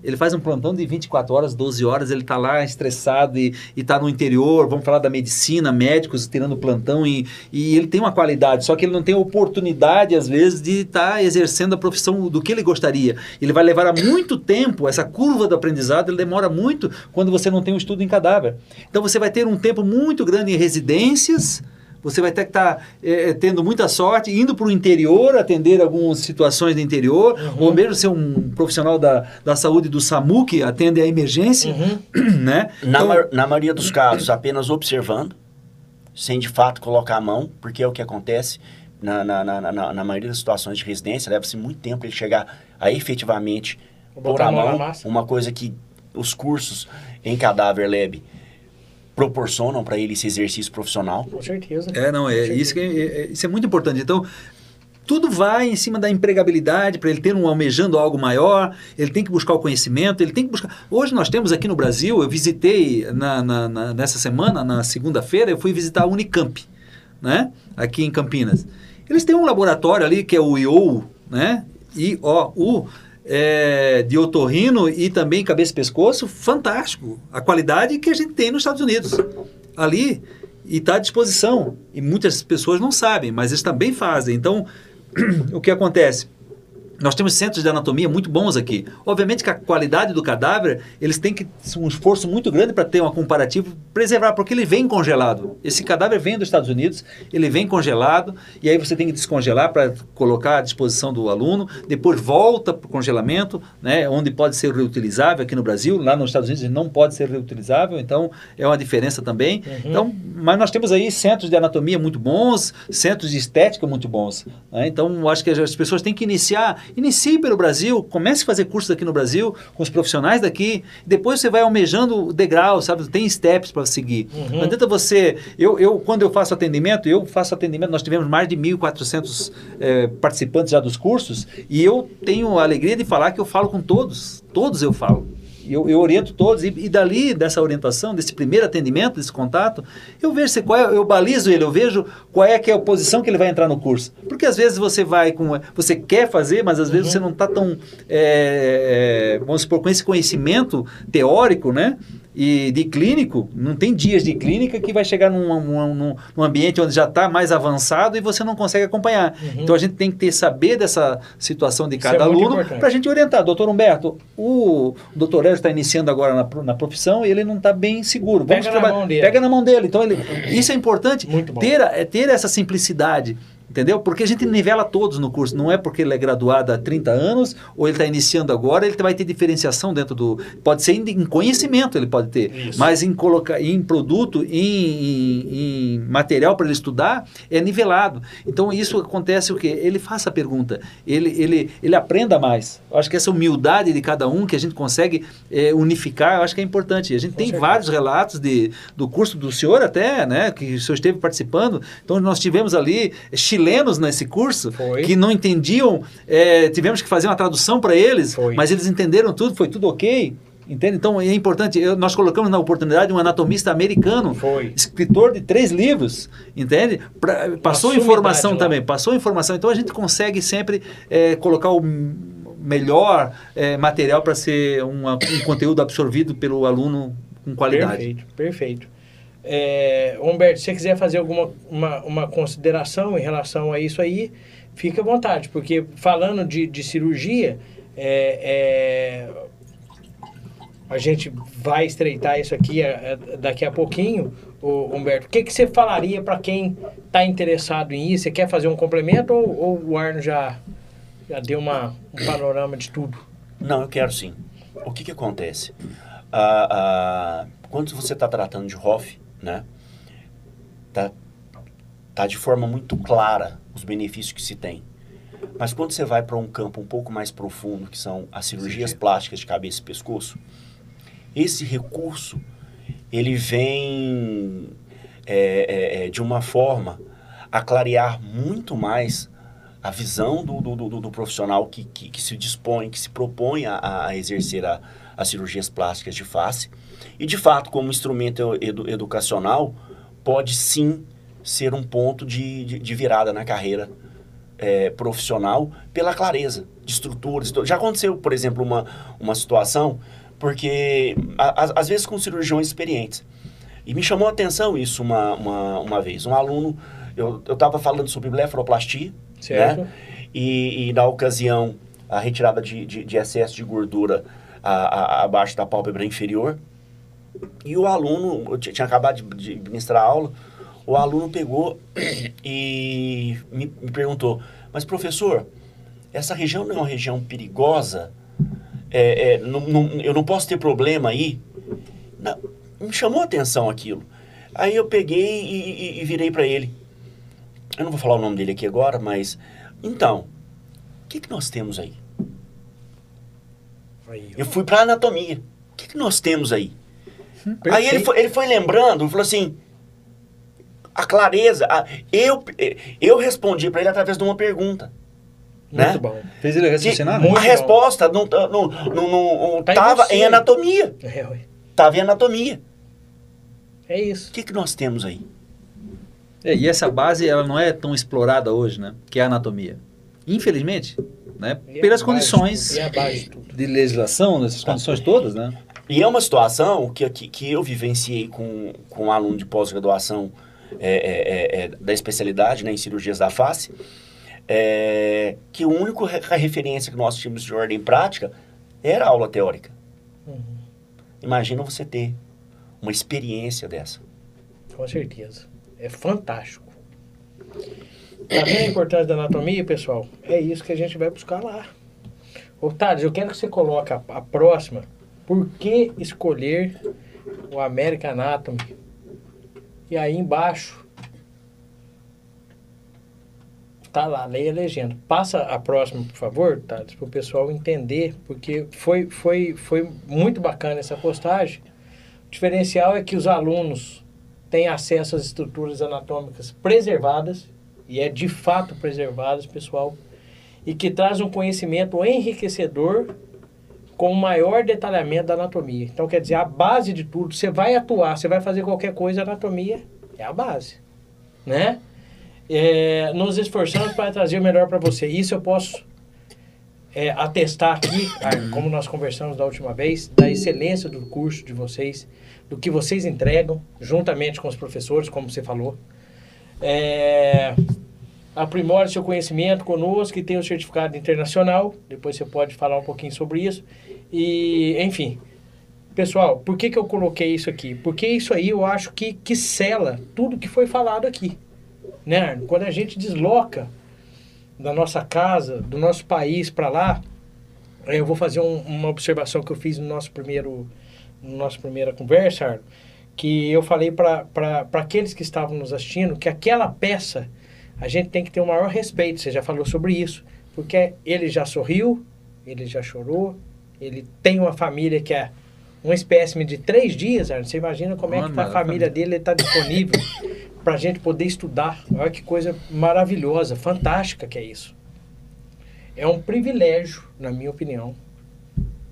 ele faz um plantão de 24 horas, 12 horas, ele está lá estressado e está no interior, vamos falar da medicina, médicos tirando plantão e, e ele tem uma qualidade, só que ele não tem oportunidade, às vezes, de estar tá exercendo a profissão do que ele gostaria. Ele vai levar muito tempo, essa curva do aprendizado, ele demora muito quando você não tem um estudo em cadáver. Então você vai ter um tempo muito grande em residências, você vai ter que estar tá, é, é, tendo muita sorte, indo para o interior, atender algumas situações do interior, uhum. ou mesmo ser um profissional da, da saúde do SAMU, que atende a emergência. Uhum. *clears throat* Né? Na, então, na maioria dos casos, apenas observando, sem de fato colocar a mão, porque é o que acontece na, na, na, na, na maioria das situações de residência, leva-se muito tempo ele chegar a efetivamente pôr a mão, uma coisa que os cursos em cadáver lab proporcionam para ele esse exercício profissional. Com certeza. É, não, é, isso, que, é, é, isso é muito importante. Então, tudo vai em cima da empregabilidade, para ele ter um almejando algo maior, ele tem que buscar o conhecimento, ele tem que buscar. Hoje nós temos aqui no Brasil, eu visitei na, na, na nessa semana, na segunda-feira, eu fui visitar a Unicamp, né? Aqui em Campinas. Eles têm um laboratório ali que é o IOU, né? I-O-U, é, de otorrino e também cabeça e pescoço, fantástico. A qualidade que a gente tem nos Estados Unidos. Ali, e está à disposição. E muitas pessoas não sabem, mas eles também fazem. Então, *clears throat* o que acontece? Nós temos centros de anatomia muito bons aqui. Obviamente que a qualidade do cadáver, eles têm que um esforço muito grande para ter um comparativo, preservar, porque ele vem congelado. Esse cadáver vem dos Estados Unidos, ele vem congelado, e aí você tem que descongelar para colocar à disposição do aluno, depois volta para o congelamento, né, onde pode ser reutilizável aqui no Brasil, lá nos Estados Unidos ele não pode ser reutilizável, então é uma diferença também. Uhum. Então, mas nós temos aí centros de anatomia muito bons, centros de estética muito bons. Né? Então, acho que as pessoas têm que iniciar Inicie pelo Brasil, comece a fazer cursos aqui no Brasil, com os profissionais daqui, depois você vai almejando o degrau, sabe? Tem steps para seguir. Uhum. Não adianta você... Eu, eu, quando eu faço atendimento, eu faço atendimento, nós tivemos mais de 1.400 é, participantes já dos cursos, e eu tenho a alegria de falar que eu falo com todos, todos eu falo eu, eu oriento todos, e, e, dali, dessa orientação, desse primeiro atendimento, desse contato, eu vejo se qual é, eu balizo ele, eu vejo qual é que é a posição que ele vai entrar no curso. Porque às vezes você vai com. Você quer fazer, mas às vezes uhum. você não está tão. É, vamos supor, com esse conhecimento teórico, né? E de clínico, não tem dias de clínica que vai chegar num, num, num ambiente onde já está mais avançado e você não consegue acompanhar. Uhum. Então a gente tem que ter saber dessa situação de cada é aluno para a gente orientar. Doutor Humberto, o doutor Hélio está iniciando agora na, na profissão e ele não está bem seguro. Vamos pega, na mão dele. pega na mão dele. Então ele, *coughs* isso é importante, ter, é, ter essa simplicidade. Entendeu? Porque a gente nivela todos no curso. Não é porque ele é graduado há 30 anos ou ele está iniciando agora, ele vai ter diferenciação dentro do. Pode ser em conhecimento, ele pode ter. Isso. Mas em, colocar, em produto, em, em, em material para ele estudar, é nivelado. Então isso acontece o quê? Ele faça a pergunta, ele, ele, ele aprenda mais. Eu acho que essa humildade de cada um que a gente consegue é, unificar, eu acho que é importante. A gente Com tem certeza. vários relatos de, do curso do senhor até, né? Que o senhor esteve participando. Então nós tivemos ali Chile chilenos nesse curso foi. que não entendiam, é, tivemos que fazer uma tradução para eles, foi. mas eles entenderam tudo, foi tudo ok. Entende? Então é importante. Eu, nós colocamos na oportunidade um anatomista americano, Foi. escritor de três livros, entende? Pra, passou informação também, passou informação. Então a gente consegue sempre é, colocar o melhor é, material para ser uma, um conteúdo absorvido pelo aluno com qualidade. Perfeito, perfeito. É, Humberto, se você quiser fazer alguma uma, uma consideração em relação a isso aí, fica à vontade, porque falando de, de cirurgia, é, é, a gente vai estreitar isso aqui é, é, daqui a pouquinho, o Humberto. O que, que você falaria para quem está interessado em isso? Você quer fazer um complemento ou, ou o Arno já, já deu uma, um panorama de tudo? Não, eu quero sim. O que, que acontece? Ah, ah, quando você está tratando de Hoff, né? Tá, tá de forma muito clara os benefícios que se tem. Mas quando você vai para um campo um pouco mais profundo, que são as cirurgias Sim. plásticas de cabeça e pescoço, esse recurso ele vem é, é, é, de uma forma a clarear muito mais a visão do, do, do, do profissional que, que, que, se dispõe, que se propõe a, a exercer a, as cirurgias plásticas de face e, de fato, como instrumento edu educacional, pode sim ser um ponto de, de, de virada na carreira é, profissional pela clareza de estruturas. Já aconteceu, por exemplo, uma, uma situação, porque a, às vezes com cirurgiões experientes. E me chamou a atenção isso uma, uma, uma vez. Um aluno, eu estava falando sobre blefaroplastia, certo. né? E, e, na ocasião, a retirada de, de, de excesso de gordura abaixo da pálpebra inferior. E o aluno, eu tinha acabado de, de ministrar aula, o aluno pegou e me, me, perguntou, mas professor, essa região não é uma região perigosa? É, é, não, não, eu não posso ter problema aí? Não, me chamou a atenção aquilo. Aí eu peguei e, e, e virei para ele. Eu não vou falar o nome dele aqui agora, mas... Então, o que, que nós temos aí? aí eu fui para anatomia. O que, que nós temos aí? Perfeito. Aí ele foi, ele foi lembrando, falou assim, a clareza, a, eu, eu respondi para ele através de uma pergunta. Muito né? bom. Fez ele raciocinar? a resposta não, não, não, não tá tava em, em anatomia. É, tava em anatomia. É isso. O que, que nós temos aí? É, e essa base ela não é tão explorada hoje, né? Que é a anatomia. Infelizmente, né? E pelas condições de, de legislação, dessas condições todas, né? E é uma situação que, que, que eu vivenciei com, com um aluno de pós-graduação é, é, é, é, da especialidade né, em cirurgias da face. é, que a única referência que nós tínhamos de ordem prática era a aula teórica. Uhum. Imagina você ter uma experiência dessa. Com certeza. É fantástico. Tá vendo a importância da anatomia, pessoal? É isso que a gente vai buscar lá. Thales, eu quero que você coloque a, a próxima. Por que escolher o American Anatomy? E aí embaixo tá lá, leia a legenda. Passa a próxima, por favor, Thales, para o pessoal entender, porque foi, foi, foi muito bacana essa postagem. O diferencial é que os alunos têm acesso às estruturas anatômicas preservadas, e é de fato preservadas, pessoal, e que traz um conhecimento enriquecedor com o maior detalhamento da anatomia. Então, quer dizer, a base de tudo, você vai atuar, você vai fazer qualquer coisa, a anatomia é a base, né? É, nos esforçamos para trazer o melhor para você. Isso eu posso é, atestar aqui, Arno, como nós conversamos da última vez, da excelência do curso de vocês, do que vocês entregam, juntamente com os professores, como você falou. É, aprimore seu conhecimento conosco, que tem o certificado internacional, depois você pode falar um pouquinho sobre isso. E, enfim, pessoal, por que, que eu coloquei isso aqui? Porque isso aí eu acho que, que sela tudo que foi falado aqui. Né? Arno? Quando a gente desloca da nossa casa, do nosso país para lá, eu vou fazer um- uma observação que eu fiz no nosso primeiro, no nossa primeira conversa, Arno, que eu falei para aqueles que estavam nos assistindo que aquela peça a gente tem que ter o maior respeito. Você já falou sobre isso, porque ele já sorriu, ele já chorou, ele tem uma família que é um espécime de três dias. Você imagina como é que Mano, tá a família. dele está disponível *laughs* para a gente poder estudar. Olha que coisa maravilhosa, fantástica que é isso. É um privilégio, na minha opinião,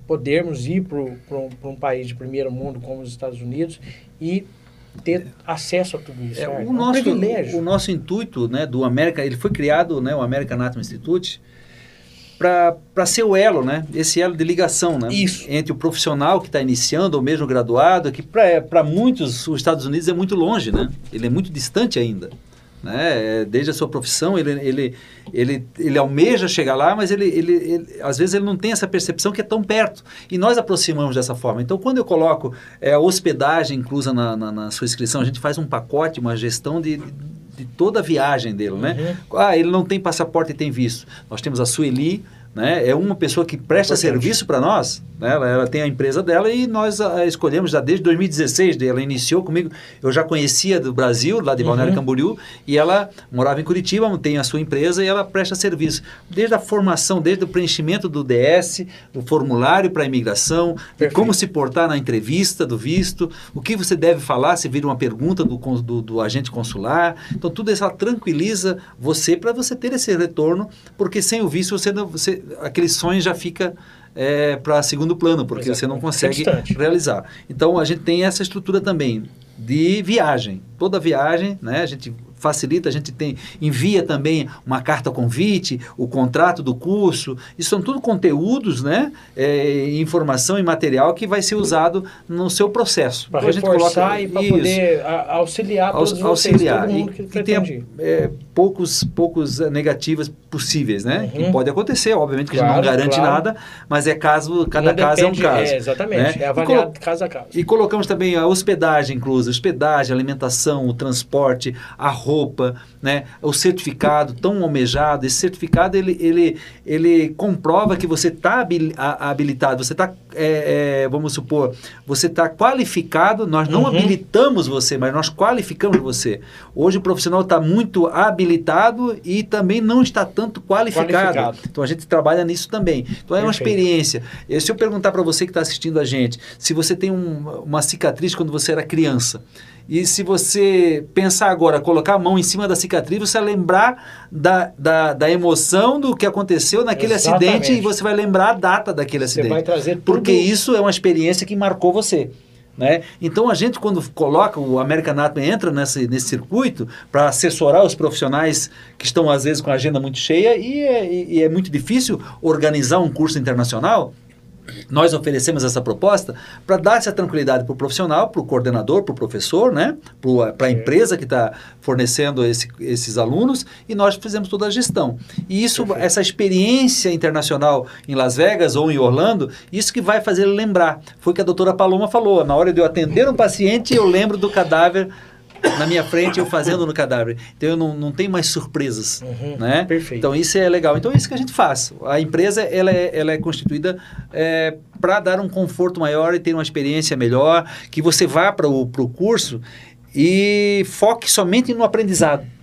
podermos ir para um país de primeiro mundo como os Estados Unidos e ter acesso a tudo isso. É, o, É nosso, privilégio. o nosso intuito né, do América, ele foi criado, né, o American Anatomy Institute, para ser o elo, né? Esse elo de ligação, né? Isso. Entre o profissional que está iniciando ou mesmo graduado, que para muitos os Estados Unidos é muito longe, né? Ele é muito distante ainda. Né? É, Desde a sua profissão, ele, ele, ele, ele almeja chegar lá, mas ele, ele, ele- às vezes ele não tem essa percepção que é tão perto. E nós aproximamos dessa forma. Então, quando eu coloco é, a hospedagem inclusa na, na, na sua inscrição, a gente faz um pacote, uma gestão de, de toda a viagem dele, né? Ah, ele não tem passaporte e tem visto. Nós temos a Sueli, né? É uma pessoa que presta Importante. serviço para nós, né? ela, ela tem a empresa dela e nós a, escolhemos já desde 2016, ela iniciou comigo, eu já conhecia do Brasil, lá de Balneário Uhum. Camboriú, e ela morava em Curitiba, tem a sua empresa e ela presta serviço. Desde a formação, desde o preenchimento do DS, do formulário para a imigração, de como se portar na entrevista do visto, o que você deve falar se vir uma pergunta do, do, do agente consular. Então, tudo isso ela tranquiliza você para você ter esse retorno, porque sem o visto, você não, você, aquele sonho já fica para segundo plano, porque você não Exatamente. consegue realizar. Então, a gente tem essa estrutura também de viagem. Toda viagem, né, a gente facilita, a gente tem envia também uma carta convite, o contrato do curso. Isso são tudo conteúdos, né, é, informação e material que vai ser usado no seu processo. Para Então, a gente reforçar coloca- e para poder auxiliar todos auxiliar vocês, todo e ir. é, poucos poucos eh, negativas possíveis, né? Uhum. Que pode acontecer, obviamente que a gente Claro, não garante claro. nada, mas é caso cada Não caso é um depende- caso. É, exatamente, né? é avaliado caso a caso. e colocamos também a hospedagem inclusa, hospedagem, alimentação, o transporte, a roupa, né? o certificado tão almejado. Esse certificado ele, ele, ele comprova que você está habilitado, você está, vamos supor, você está qualificado. Nós não Uhum. habilitamos você, mas nós qualificamos você. Hoje o profissional está muito habilitado e também não está tanto qualificado. Qualificado. Então a gente trabalha nisso também. Então é uma Perfeito. experiência. E se eu perguntar para você que está assistindo a gente, se você tem um- uma cicatriz quando você era criança, e se você pensar agora, colocar a mão em cima da cicatriz, você vai lembrar da, da, da emoção do que aconteceu naquele Exatamente. acidente e você vai lembrar a data daquele Você acidente. vai trazer Porque tudo- isso é uma experiência que marcou você. Né? Então a gente quando coloca o American Anatomy entra nesse, nesse circuito para assessorar os profissionais que estão às vezes com a agenda muito cheia e é, e é muito difícil organizar um curso internacional. Nós oferecemos essa proposta para dar essa tranquilidade para o profissional, para o coordenador, para o professor, né? para a empresa que está fornecendo esse, esses alunos e nós fizemos toda a gestão. E isso, Perfeito. essa experiência internacional em Las Vegas ou em Orlando, isso que vai fazer ele lembrar. Foi o que a doutora Paloma falou. Na hora de eu atender um paciente, eu lembro do cadáver na minha frente, eu fazendo no cadáver. Então eu não, não tenho mais surpresas. Uhum, né? Perfeito. Então isso é legal. Então é isso que a gente faz. A empresa ela é, ela é constituída é, para dar um conforto maior e ter uma experiência melhor, que você vá para o curso e foque somente no aprendizado.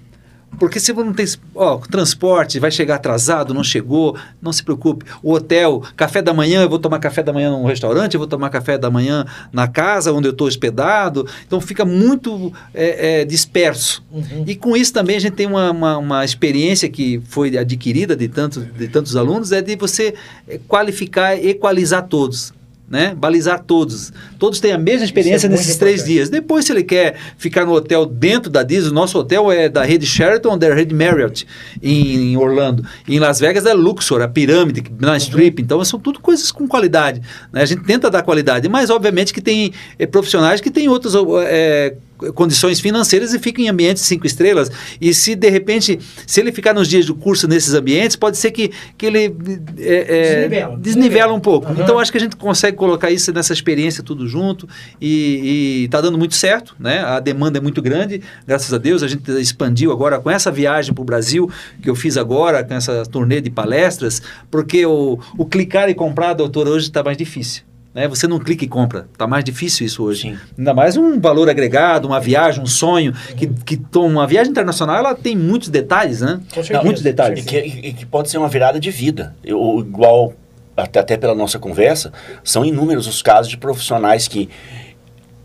Porque se você não tem ó, transporte, vai chegar atrasado, não chegou, não se preocupe. O hotel, café da manhã, eu vou tomar café da manhã num restaurante, eu vou tomar café da manhã na casa onde eu estou hospedado. Então fica muito é, é, disperso. Uhum. E com isso também a gente tem uma, uma, uma, experiência que foi adquirida de, tanto, de tantos alunos, é de você é, qualificar, equalizar todos né? Balizar todos. Todos têm a mesma experiência é nesses três dias. Depois, se ele quer ficar no hotel dentro da Disney, o nosso hotel é da rede Sheraton, da rede Marriott em, Orlando. E em Las Vegas é Luxor, a Pirâmide, na Strip. Uhum. Então, são tudo coisas com qualidade. Né? A gente tenta dar qualidade, mas obviamente que tem é, profissionais que têm outros é, condições financeiras e fica em ambientes cinco estrelas. E se de repente, se ele ficar nos dias do curso nesses ambientes, pode ser que, que ele é, é, desnivela, desnivela, um pouco. Uhum. Então acho que a gente consegue colocar isso nessa experiência tudo junto e está dando muito certo, né? A demanda é muito grande, graças a Deus a gente expandiu agora com essa viagem para o Brasil que eu fiz agora com essa turnê de palestras, porque o, o clicar e comprar, doutor, hoje está mais difícil. Né? Você não clica e compra. Está mais difícil isso hoje. Sim. Ainda mais um valor agregado, uma viagem, um sonho. Que, que uma viagem internacional ela tem muitos detalhes, né? Não, muitos detalhes. E que, e que, pode ser uma virada de vida. Eu, igual, até, até pela nossa conversa, são inúmeros os casos de profissionais que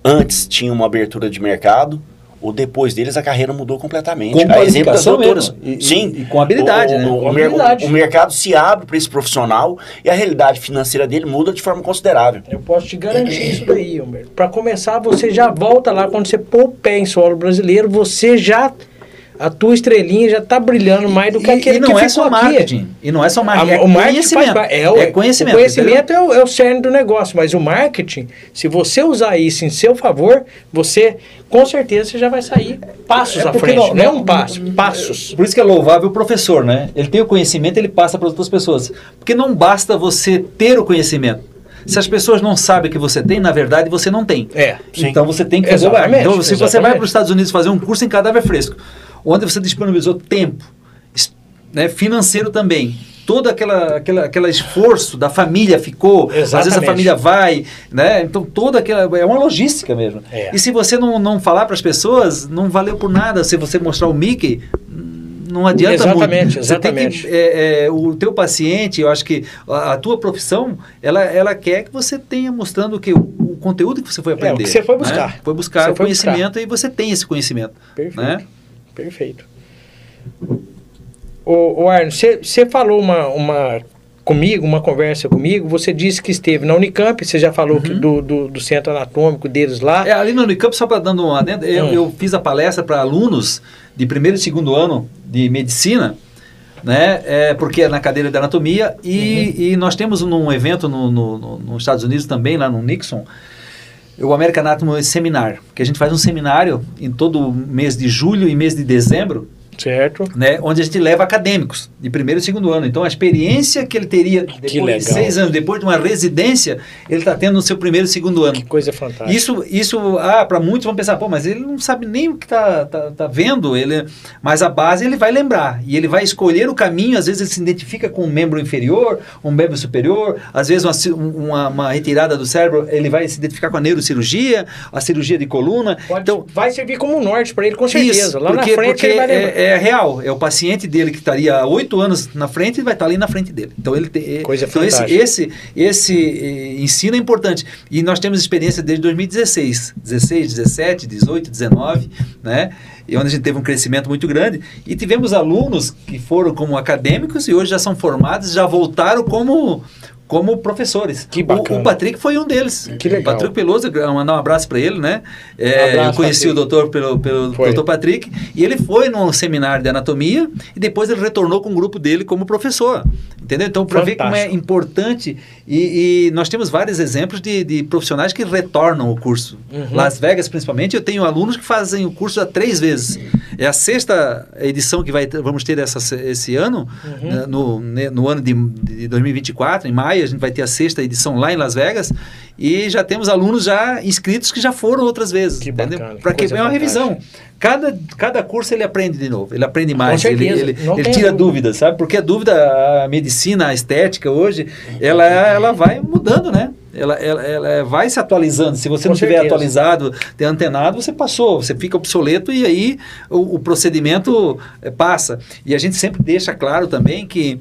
antes tinham uma abertura de mercado, o depois deles a carreira mudou completamente. Com a exemplo das doutoras. E, Sim. E, com habilidade, o, né? O, o, habilidade. o, mercado se abre para esse profissional e a realidade financeira dele muda de forma considerável. Eu posso te garantir isso daí, Humberto. Para começar, você já volta lá, quando você pôr o pé em solo brasileiro, você já a tua estrelinha já está brilhando mais do que aquele e não que é só marketing. E não é só marketing. A, é o marketing faz, é, o, é conhecimento. O conhecimento é o, é o cerne do negócio, mas o marketing, se você usar isso em seu favor, você com certeza você já vai sair passos é à frente. Não, não, é um passo, passos. Por isso que é louvável o professor, né? Ele tem o conhecimento, ele passa para outras pessoas. Porque não basta você ter o conhecimento. Se as pessoas não sabem que você tem, na verdade você não tem. É. Então você tem que fazer o Então, se você vai para os Estados Unidos fazer um curso em cadáver fresco, onde você disponibilizou tempo, né, financeiro também, todo aquela, aquela, aquele esforço da família ficou, Exatamente. às vezes a família vai, né? Então toda aquela é uma logística mesmo. É. E se você não, não falar para as pessoas, não valeu por nada. Se você mostrar o Mickey, não adianta exatamente, muito. Exatamente, que, é, é, o teu paciente, eu acho que a, a, tua profissão, ela, ela quer que você tenha mostrando que o, o conteúdo que você foi aprender. É, o que você foi buscar. Né? Foi buscar você conhecimento buscar. e você tem esse conhecimento. Perfeito. Né? Perfeito. O, o Arno, você falou uma, uma comigo, uma conversa comigo, você disse que esteve na Unicamp, você já falou uhum. que do, do, do, centro anatômico deles lá. É, ali na Unicamp, só para dando uma adenda, eu, hum. eu fiz a palestra para alunos de primeiro e segundo ano de medicina, né? É, porque é na cadeira de anatomia e, uhum. e nós temos num evento no, no, no, nos Estados Unidos também, lá no Nixon, o American Anatomy Seminar, que a gente faz um seminário em todo mês de julho e mês de dezembro, Certo. Né, onde a gente leva acadêmicos de primeiro e segundo ano. Então, a experiência que ele teria depois de seis anos, depois de uma residência, ele está tendo no seu primeiro e segundo ano. Que coisa fantástica. Isso, isso ah, para muitos vão pensar, pô, mas ele não sabe nem o que está tá, tá vendo. Ele, mas a base ele vai lembrar. E ele vai escolher o caminho. Às vezes ele se identifica com um membro inferior, um membro superior. Às vezes uma, uma, uma retirada do cérebro, ele vai se identificar com a neurocirurgia, a cirurgia de coluna. Pode, então, vai servir como norte para ele, com certeza. Isso, Lá porque, na frente ele vai lembrar. É, é real. É o paciente dele que estaria há oito anos na frente e vai estar ali na frente dele. Então ele tem. Coisa então esse, esse, esse eh, ensino é importante. E nós temos experiência desde 2016, 16, 17, 18, 19, né? E onde a gente teve um crescimento muito grande. E tivemos alunos que foram como acadêmicos e hoje já são formados, já voltaram como como professores. Que o, bacana. o Patrick foi um deles. Que legal. O Patrick Peloso, mandar um abraço para ele, né? É, Um abraço, eu conheci Patrick. o doutor pelo, pelo Foi. doutor Patrick e ele foi num seminário de anatomia e depois ele retornou com o grupo dele como professor. Entendeu? Então, para ver como é importante. E, e nós temos vários exemplos de, de profissionais que retornam o curso. Uhum. Las Vegas, principalmente, eu tenho alunos que fazem o curso há três vezes. É a sexta edição que vai vamos ter essa, esse ano, Uhum. né, no, no ano de, de 2024, em maio, a gente vai ter a sexta edição lá em Las Vegas. E já temos alunos já inscritos que já foram outras vezes. Que entendeu? Para que é uma revisão. Cada, cada curso ele aprende de novo, ele aprende mais, ele, ele, ele tira dúvida. dúvidas, sabe? Porque a dúvida, a medicina, a estética hoje, ela, ela vai mudando, né? Ela, ela, ela vai se atualizando. Se você Com não estiver atualizado, ter antenado, você passou, você fica obsoleto e aí o, o procedimento eh, passa. E a gente sempre deixa claro também que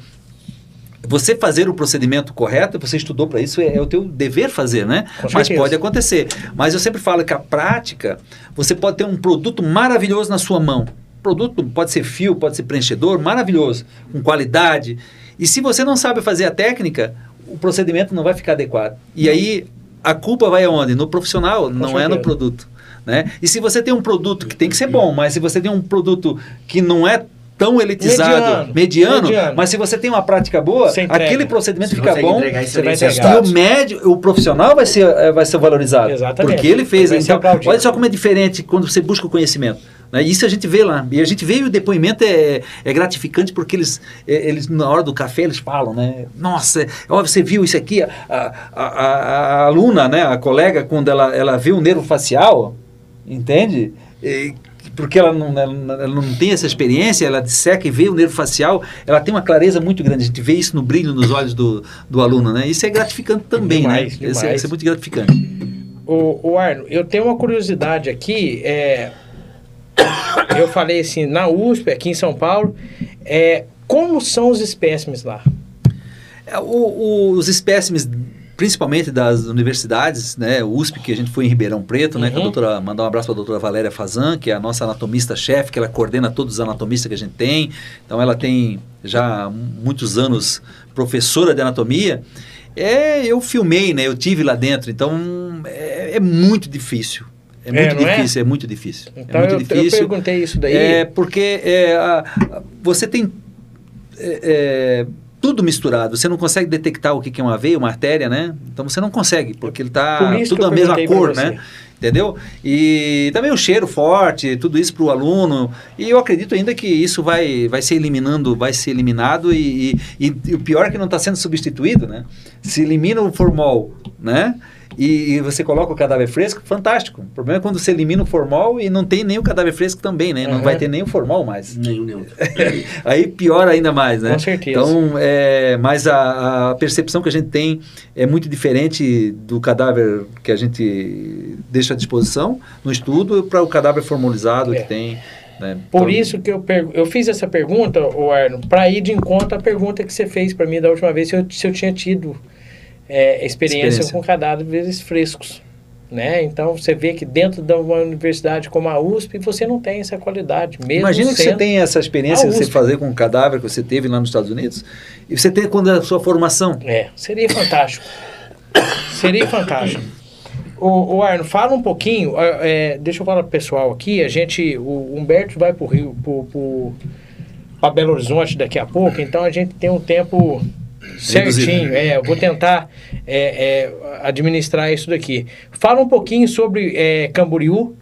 você fazer o procedimento correto, você estudou para isso, é, é o teu dever fazer, né? Com Mas certeza. pode acontecer. Mas eu sempre falo que a prática, você pode ter um produto maravilhoso na sua mão. Produto pode ser fio, pode ser preenchedor, maravilhoso, com qualidade. E se você não sabe fazer a técnica, o procedimento não vai ficar adequado. E aí a culpa vai aonde? No profissional, não é no certeza. produto. Né? E se você tem um produto que tem que ser bom, mas se você tem um produto que não é tão elitizado, Mediano. mediano, Mediano. mas se você tem uma prática boa, aquele procedimento Você fica bom. você vai entregar. E o médio, o profissional vai ser, eh, vai ser valorizado. Exatamente. Porque ele fez. Então, olha só como é diferente quando você busca o conhecimento. né? Isso a gente vê lá. E a gente vê e o depoimento é, é gratificante porque eles, eh, eles, na hora do café, eles falam, né? Nossa, ó, você viu isso aqui? A, a, a- a aluna, né? A colega, quando ela, ela vê o nervo facial, entende? E- porque ela não, ela, ela não tem essa experiência, ela disseca e vê o nervo facial, ela tem uma clareza muito grande. A gente vê isso no brilho nos olhos do, do aluno, né? Isso é gratificante também, Demais, né? Isso é, demais. isso é muito gratificante. O, o Arno, eu tenho uma curiosidade aqui. É, eu falei assim, na USP, aqui em São Paulo, é, como são os espécimes lá? É, o- o- os espécimes, principalmente das universidades, né, USP, que a gente foi em Ribeirão Preto, né, com a Uhum. doutora, mandar um abraço para a doutora Valéria Fazan, que é a nossa anatomista-chefe, que ela coordena todos os anatomistas que a gente tem. Então, ela tem já muitos anos professora de anatomia. É, eu filmei, né, eu tive lá dentro, então é, é muito difícil. É É, muito é? difícil, é? muito difícil. Então é muito eu, eu difícil. perguntei isso daí. É porque é, a- a- você tem é, é, tudo misturado. Você não consegue detectar o que é uma veia, uma artéria, né? Então você não consegue, porque ele está tudo da mesma cor, né? Entendeu? E também o cheiro forte, tudo isso para o aluno. E eu acredito ainda que isso vai, vai ser eliminando, vai ser eliminado e, e, e o pior é que não está sendo substituído, né? Se elimina o formol, né? E, e você coloca o cadáver fresco, fantástico. O problema é quando você elimina o formol e não tem nem o cadáver fresco também, né? Não Uhum. vai ter nem o formol mais. Nenhum, nenhum. *laughs* Aí piora ainda mais, né? Com certeza. Então, é, mas a, a percepção que a gente tem é muito diferente do cadáver que a gente deixa à disposição no estudo para o cadáver formalizado É. que tem. né? Por Então, isso que eu, eu fiz essa pergunta, o Arno, para ir de encontro à pergunta que você fez para mim da última vez, se eu, se eu tinha tido é, experiência, Experiência. com cadáveres frescos. Né? Então você vê que dentro de uma universidade como a USP você não tem essa qualidade. Mesmo Imagina que você tem essa experiência de você fazer com um cadáver que você teve lá nos Estados Unidos e você tem quando é a sua formação. É, seria fantástico. seria fantástico. O, o Arno, fala um pouquinho, é, deixa eu falar pro pessoal aqui, a gente, o Humberto vai pro Rio, pro, pro, pra Belo Horizonte daqui a pouco, então a gente tem um tempo certinho, é, eu vou tentar é, é, administrar isso daqui. Fala um pouquinho sobre é, Camboriú,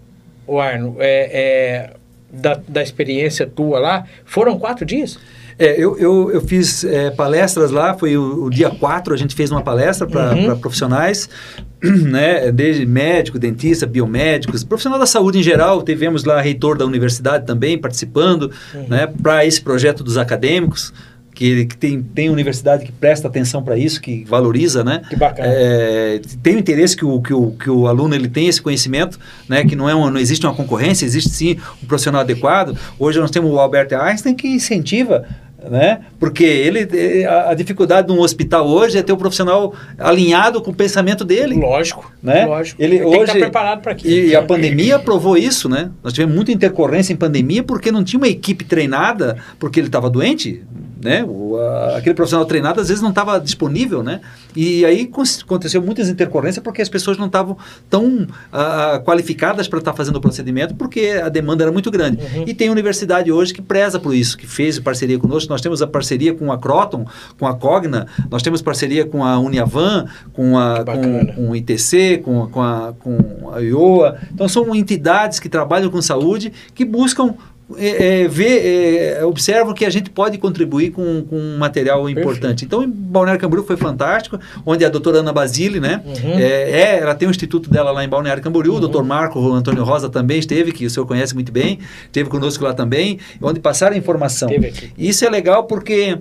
o Arno, é, é, da, da experiência tua lá, foram quatro dias? É, eu, eu, eu fiz é, palestras lá, foi o, o dia 4, a gente fez uma palestra para Uhum. profissionais, *clears throat* né, desde médico, dentista, biomédicos, profissional da saúde em geral, tivemos lá reitor da universidade também participando, Uhum. né, para esse projeto dos acadêmicos, que, que tem, tem universidade que presta atenção para isso, que valoriza, né? Que bacana. É, tem o interesse que o, que, o, que o aluno ele tenha esse conhecimento, né, que não, é uma, não existe uma concorrência, existe sim um profissional adequado. Hoje nós temos o Albert Einstein que incentiva, né, porque ele, eh, a, a dificuldade de um hospital hoje é ter o profissional alinhado com o pensamento dele. Lógico, Né? lógico. Ele tem que hoje- estar preparado para aquilo. E a pandemia provou isso, né? Nós tivemos muita intercorrência em pandemia porque não tinha uma equipe treinada porque ele estava doente. Né? O, a, aquele profissional treinado às vezes não estava disponível, né? E aí aconteceu muitas intercorrências porque as pessoas não estavam tão uh, qualificadas para estar tá fazendo o procedimento porque a demanda era muito grande. Uhum. E tem universidade hoje que preza por isso, que fez parceria conosco. Nós temos a parceria com a Croton, com a Cogna, nós temos parceria com a Uniavan, com a com, com o ITC, com, com, a, com a IOA. Então são entidades que trabalham com saúde que buscam é, é, vê, é, observam que a gente pode contribuir com, com um material importante. Perfeito. Então, em Balneário Camboriú foi fantástico, onde a doutora Ana Basile, né, uhum. é, é ela tem o um instituto dela lá em Balneário Camboriú, uhum. o doutor Marco o Antônio Rosa também esteve, que o senhor conhece muito bem, esteve conosco lá também, onde passaram informação. Isso é legal porque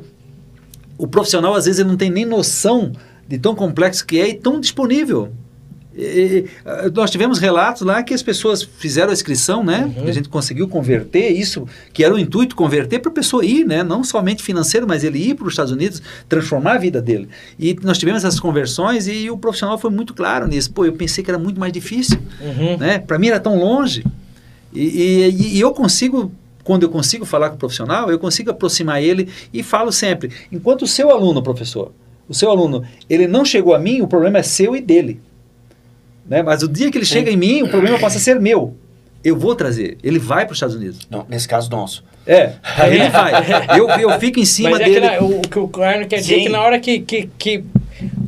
o profissional, às vezes, ele não tem nem noção de tão complexo que é e tão disponível. E, nós tivemos relatos lá que as pessoas fizeram a inscrição, né? Uhum. A gente conseguiu converter isso, que era o intuito, converter para a pessoa ir, né? Não somente financeiro, mas ele ir para os Estados Unidos, transformar a vida dele. E nós tivemos essas conversões e o profissional foi muito claro nisso. Pô, eu pensei que era muito mais difícil, uhum. né? Para mim era tão longe. E, e, e eu consigo quando eu consigo falar com o profissional, eu consigo aproximar ele e falo sempre, enquanto o seu aluno, professor, o seu aluno, ele não chegou a mim, o problema é seu e dele. Né? Mas o dia que ele chega em mim, o problema passa a ser meu. Eu vou trazer. Ele vai para os Estados Unidos. Não, nesse caso, nosso. É, aí ele vai. Eu, eu fico em cima Mas é dele. Que na, o, que o Arno quer dizer é que na hora que, que, que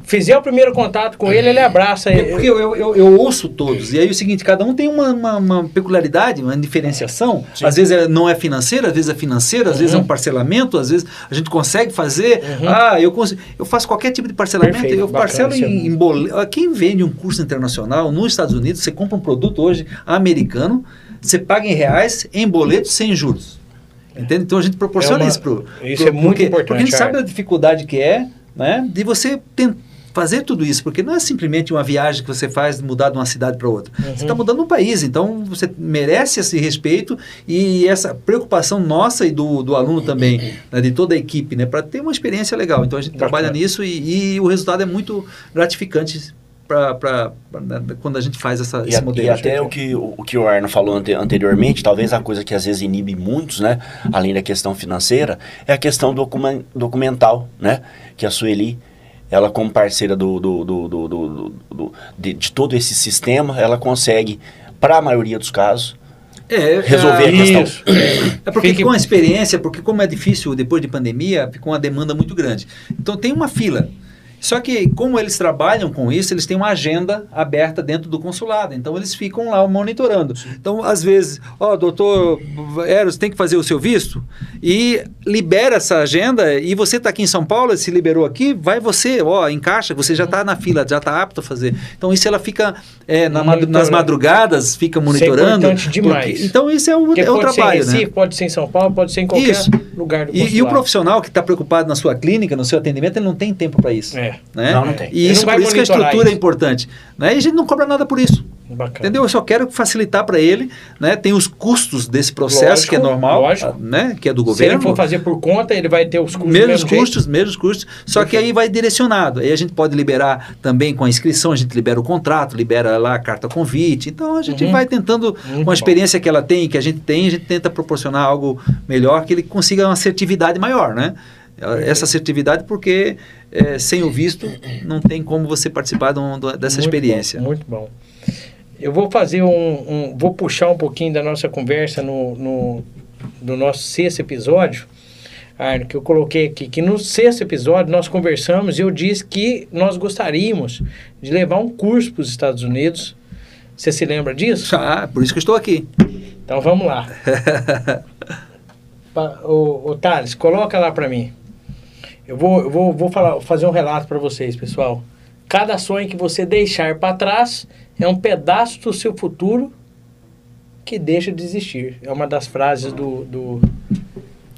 fizer o primeiro contato com ele, ele abraça ele. É porque eu, eu, eu, eu ouço todos. E aí é o seguinte, cada um tem uma, uma, uma peculiaridade, uma diferenciação. Sim. Às vezes é, não é financeira, às vezes é financeira, às uhum. vezes é um parcelamento, às vezes a gente consegue fazer. Uhum. Ah, eu, consigo, eu faço qualquer tipo de parcelamento. Perfeito, eu parcelo em, em boleto. Quem vende um curso internacional nos Estados Unidos, você compra um produto hoje americano, você paga em reais, em boleto, sem juros. Entende? Então a gente proporciona é uma, isso para Isso pro, é muito porque, importante. Porque a gente sabe a dificuldade que é né, de você tentar fazer tudo isso, porque não é simplesmente uma viagem que você faz mudar de uma cidade para outra. Uhum. Você está mudando um país, então você merece esse respeito e essa preocupação nossa e do, do aluno também, né, de toda a equipe, né, para ter uma experiência legal. Então a gente Bacana. trabalha nisso e, e o resultado é muito gratificante para né, quando a gente faz essa, e esse modelo. E até o que o, que o Arno falou ante, anteriormente, talvez a coisa que às vezes inibe muitos, né, além da questão financeira, é a questão document, documental, né, que a Sueli ela como parceira do, do, do, do, do, do de, de, todo esse sistema, ela consegue, para a maioria dos casos, é, resolver é, a questão. Isso. É porque Fique... com a experiência, porque como é difícil depois de pandemia, ficou uma demanda muito grande. Então tem uma fila. Só que, como eles trabalham com isso, eles têm uma agenda aberta dentro do consulado. Então, eles ficam lá monitorando. Então, às vezes, ó, oh, doutor Eros, tem que fazer o seu visto e libera essa agenda. E você está aqui em São Paulo, se liberou aqui, vai você, ó, encaixa, você já está na fila, já está apto a fazer. Então, isso ela fica é, na nas madrugadas, fica monitorando. Isso é importante demais. Porque, então, isso é o, é o trabalho. Ser em Recife, né? Pode ser em São Paulo, pode ser em qualquer isso. lugar do consulado. E, e o profissional que está preocupado na sua clínica, no seu atendimento, ele não tem tempo para isso. É. Né? Não, não tem. E isso, por isso que a estrutura isso. é importante. Né? E a gente não cobra nada por isso. Bacana. Entendeu? Eu só quero facilitar para ele, né? Tem os custos desse processo lógico, que é normal, lógico. né? Que é do governo. Se ele for fazer por conta, ele vai ter os custos. Mesmos custos, jeito. mesmos custos. Só Perfeito. que aí vai direcionado. Aí a gente pode liberar também com a inscrição, a gente libera o contrato, libera lá a carta convite. Então a gente uhum. vai tentando, Muito com a experiência bom. que ela tem, que a gente tem, a gente tenta proporcionar algo melhor, que ele consiga uma assertividade maior, né? Essa assertividade porque é, sem o visto não tem como você participar de um, dessa muito experiência. Bom, muito bom. Eu vou fazer um, um, vou puxar um pouquinho da nossa conversa no, no, no nosso sexto episódio, Arno, que eu coloquei aqui, que no sexto episódio nós conversamos e eu disse que nós gostaríamos de levar um curso para os Estados Unidos. Você se lembra disso? Ah, por isso que eu estou aqui. Então vamos lá. *laughs* o, o Thales, coloca lá para mim. Eu vou, eu vou, vou falar, fazer um relato para vocês, pessoal. Cada sonho que você deixar para trás é um pedaço do seu futuro que deixa de existir. É uma das frases do. do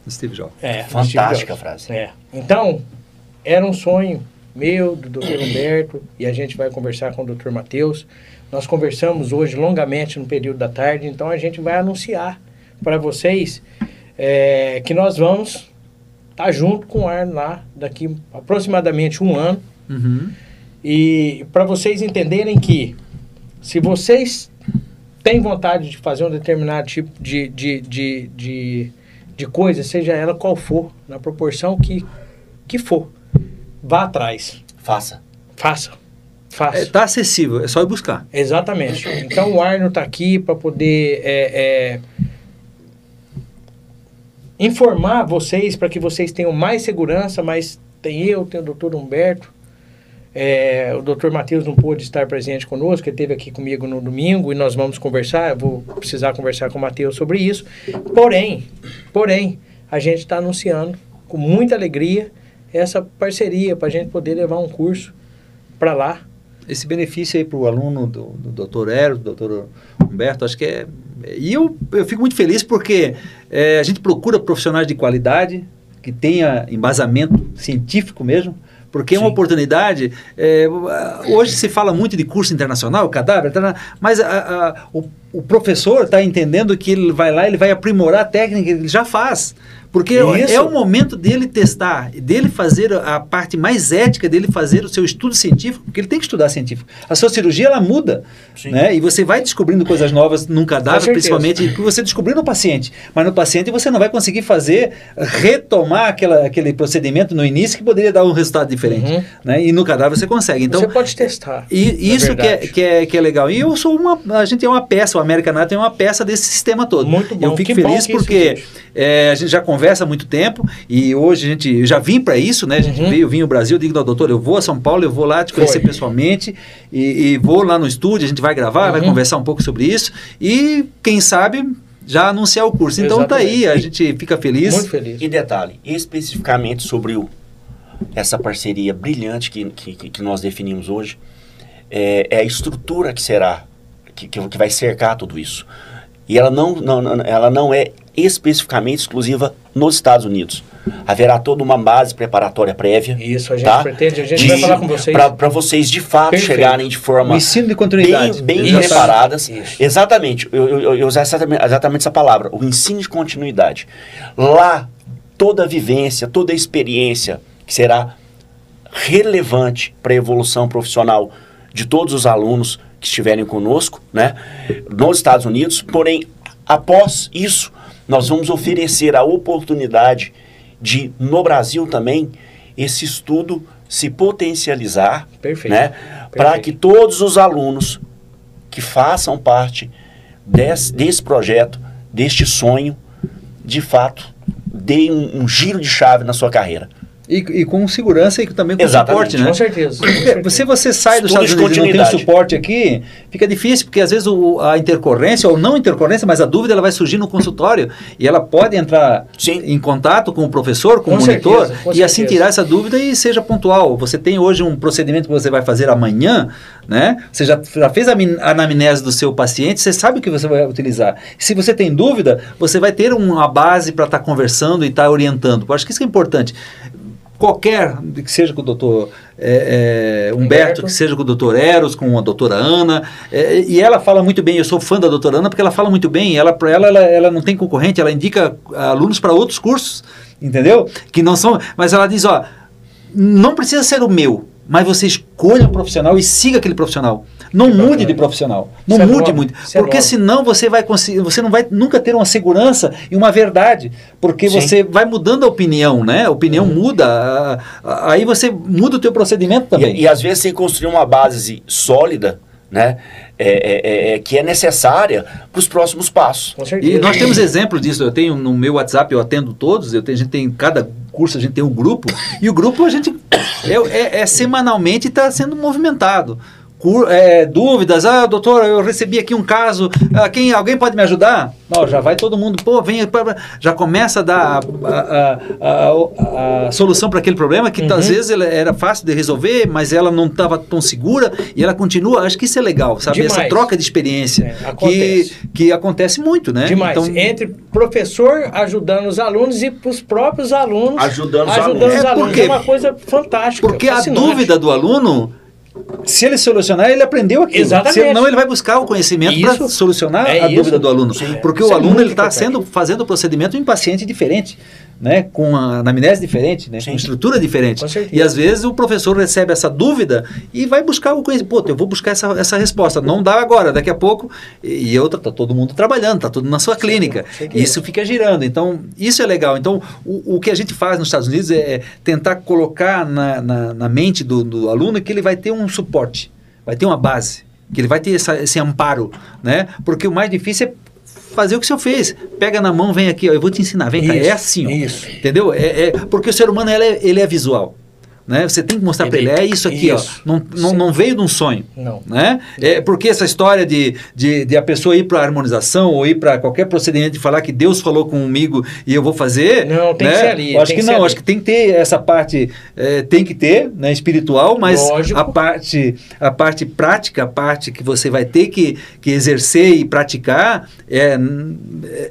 Steve Jobs. É, Fantástica Jobs. frase. É. Então, era um sonho meu, do Dr. *coughs* Humberto, e a gente vai conversar com o Dr. Matheus. Nós conversamos hoje longamente no período da tarde, então a gente vai anunciar para vocês é, que nós vamos tá junto com o Arno lá daqui aproximadamente um ano. Uhum. E para vocês entenderem que se vocês têm vontade de fazer um determinado tipo de, de, de, de, de coisa, seja ela qual for, na proporção que, que for, vá atrás. Faça. Faça. Faça. Está acessível, é só ir buscar. Exatamente. Então o Arno está aqui para poder é, é, informar vocês, para que vocês tenham mais segurança, mas tem eu, tem o doutor Humberto, é, o doutor Matheus não pôde estar presente conosco, ele esteve aqui comigo no domingo e nós vamos conversar, eu vou precisar conversar com o Matheus sobre isso. Porém, porém, a gente está anunciando com muita alegria essa parceria para a gente poder levar um curso para lá. Esse benefício aí para o aluno do, do doutor Eros, do doutor Humberto, acho que é... E eu, eu fico muito feliz porque é, a gente procura profissionais de qualidade, que tenha embasamento científico mesmo, porque Sim. é uma oportunidade. É, hoje se fala muito de curso internacional, cadáver, mas a, a, o, o professor está entendendo que ele vai lá, ele vai aprimorar a técnica, ele já faz. Porque Isso. é o momento dele testar, dele fazer a parte mais ética, dele fazer o seu estudo científico, porque ele tem que estudar científico. A sua cirurgia, ela muda, Sim. né? E você vai descobrindo coisas novas num cadáver, principalmente, que você descobriu no paciente. Mas no paciente você não vai conseguir fazer, retomar aquela, aquele procedimento no início que poderia dar um resultado diferente. Uhum. Né? E no cadáver você consegue. Então, você pode testar. E isso que é, que, é, que é legal. E eu sou uma... A gente é uma peça, o American Nat é uma peça desse sistema todo. Muito bom. Eu fico que feliz porque é, a gente já conversa há muito tempo e hoje a gente eu já vim para isso, né? A gente uhum. veio, vim ao Brasil, digo, doutor, eu vou a São Paulo, eu vou lá te conhecer Foi. pessoalmente e, e, vou lá no estúdio, a gente vai gravar, uhum. vai conversar um pouco sobre isso e quem sabe já anunciar o curso. Então Exatamente. tá aí, a gente fica feliz. Muito feliz. E detalhe, especificamente sobre o, essa parceria brilhante que, que, que nós definimos hoje, é, é, a estrutura que será, que, que vai cercar tudo isso. E ela não, não, ela não é especificamente exclusiva nos Estados Unidos. Haverá toda uma base preparatória prévia. Isso, a gente tá? pretende, a gente de, vai falar com vocês. Para vocês, de fato, Perfeito. chegarem de forma... O ensino de continuidade. Bem, bem preparadas. Isso. Exatamente, eu, eu, eu usar exatamente, exatamente essa palavra, o ensino de continuidade. Lá, toda a vivência, toda a experiência que será relevante para a evolução profissional de todos os alunos que estiverem conosco, né, nos Estados Unidos, porém, após isso, nós vamos oferecer a oportunidade de, no Brasil também, esse estudo se potencializar, Perfeito. né? Para que todos os alunos que façam parte desse, desse projeto, deste sonho, de fato, deem um, um giro de chave na sua carreira. E, e, com segurança e também com Exatamente, suporte, né? Com certeza. Se você sai dos Estados Unidos e não tem suporte aqui, fica difícil, porque às vezes o, a intercorrência, ou não intercorrência, mas a dúvida ela vai surgir no consultório e ela pode entrar Sim. em contato com o professor, com, com o monitor, certeza, com e assim tirar essa dúvida e seja pontual. Você tem hoje um procedimento que você vai fazer amanhã, né? Você já, já fez a anamnese do seu paciente, você sabe o que você vai utilizar. Se você tem dúvida, você vai ter uma base para estar tá conversando e estar tá orientando. Eu acho que isso é importante qualquer, que seja com o doutor é, é, Humberto, Humberto, que seja com o doutor Eros, com a doutora Ana, é, e ela fala muito bem, eu sou fã da doutora Ana porque ela fala muito bem, ela, ela, ela, ela não tem concorrente, ela indica alunos para outros cursos, entendeu? Que não são, mas ela diz, ó, não precisa ser o meu, mas você escolha um profissional e siga aquele profissional. Não mude de profissional. Não Isso é mude é muito. porque é senão você vai conseguir, você não vai nunca ter uma segurança e uma verdade. Porque Sim. você vai mudando a opinião, né? A opinião uhum. muda. Aí você muda o teu procedimento também. E, e às vezes sem construir uma base sólida, né? É, é, é, que é necessária para os próximos passos. E nós temos exemplos disso. Eu tenho no meu WhatsApp, eu atendo todos. Eu tenho, a gente tem cada curso a gente tem um grupo e o grupo a gente *coughs* é, é, é semanalmente está sendo movimentado é, dúvidas, ah, doutor, eu recebi aqui um caso, ah, quem, alguém pode me ajudar? Não, já vai todo mundo, pô, vem, já começa a dar a, a, a, a solução para aquele problema que uhum. às vezes era fácil de resolver, mas ela não estava tão segura e ela continua. Acho que isso é legal, sabe? Demais. Essa troca de experiência é, que, que acontece muito, né? Demais. Então, Entre professor ajudando os alunos e os próprios alunos ajudando os ajudando alunos. Os é, alunos. É, é uma coisa fantástica. Porque fascinante. a dúvida do aluno se ele solucionar, ele aprendeu aquilo. Exatamente. Senão ele vai buscar o conhecimento para solucionar é a dúvida do aluno. Sim. Porque isso o é aluno ele está sendo fazendo o procedimento em paciente diferente. Né, com a anamnese diferente, né, Sim. com estrutura diferente. Com. E às vezes o professor recebe essa dúvida e vai buscar o conhecimento. Pô, eu vou buscar essa, essa resposta. Não dá agora, daqui a pouco. E e outra, tá todo mundo trabalhando, tá tudo na sua clínica. certeza. Isso fica girando. Então, isso é legal. Então, o, o que a gente faz nos Estados Unidos é tentar colocar na, na, na mente do, do aluno que ele vai ter um suporte, vai ter uma base, que ele vai ter essa, esse amparo, né? Porque o mais difícil é fazer o que o senhor fez. Pega na mão, vem aqui, ó, eu vou te ensinar. Vem cá, é assim, ó. isso. Entendeu? É, é- porque o ser humano ele é, ele é visual. Né? Você tem que mostrar para ele, é isso aqui, isso. ó. Não, não, não veio de um sonho. Não. Né? É porque essa história de, de, de a pessoa ir para a harmonização ou ir para qualquer procedimento e falar que Deus falou comigo e eu vou fazer. Não, tem que né? ser ali, Eu acho que que não, ser acho ali. que tem que ter essa parte, é, tem que ter, né, espiritual, mas Lógico. a parte, a parte prática, a parte que você vai ter que, que exercer e praticar é,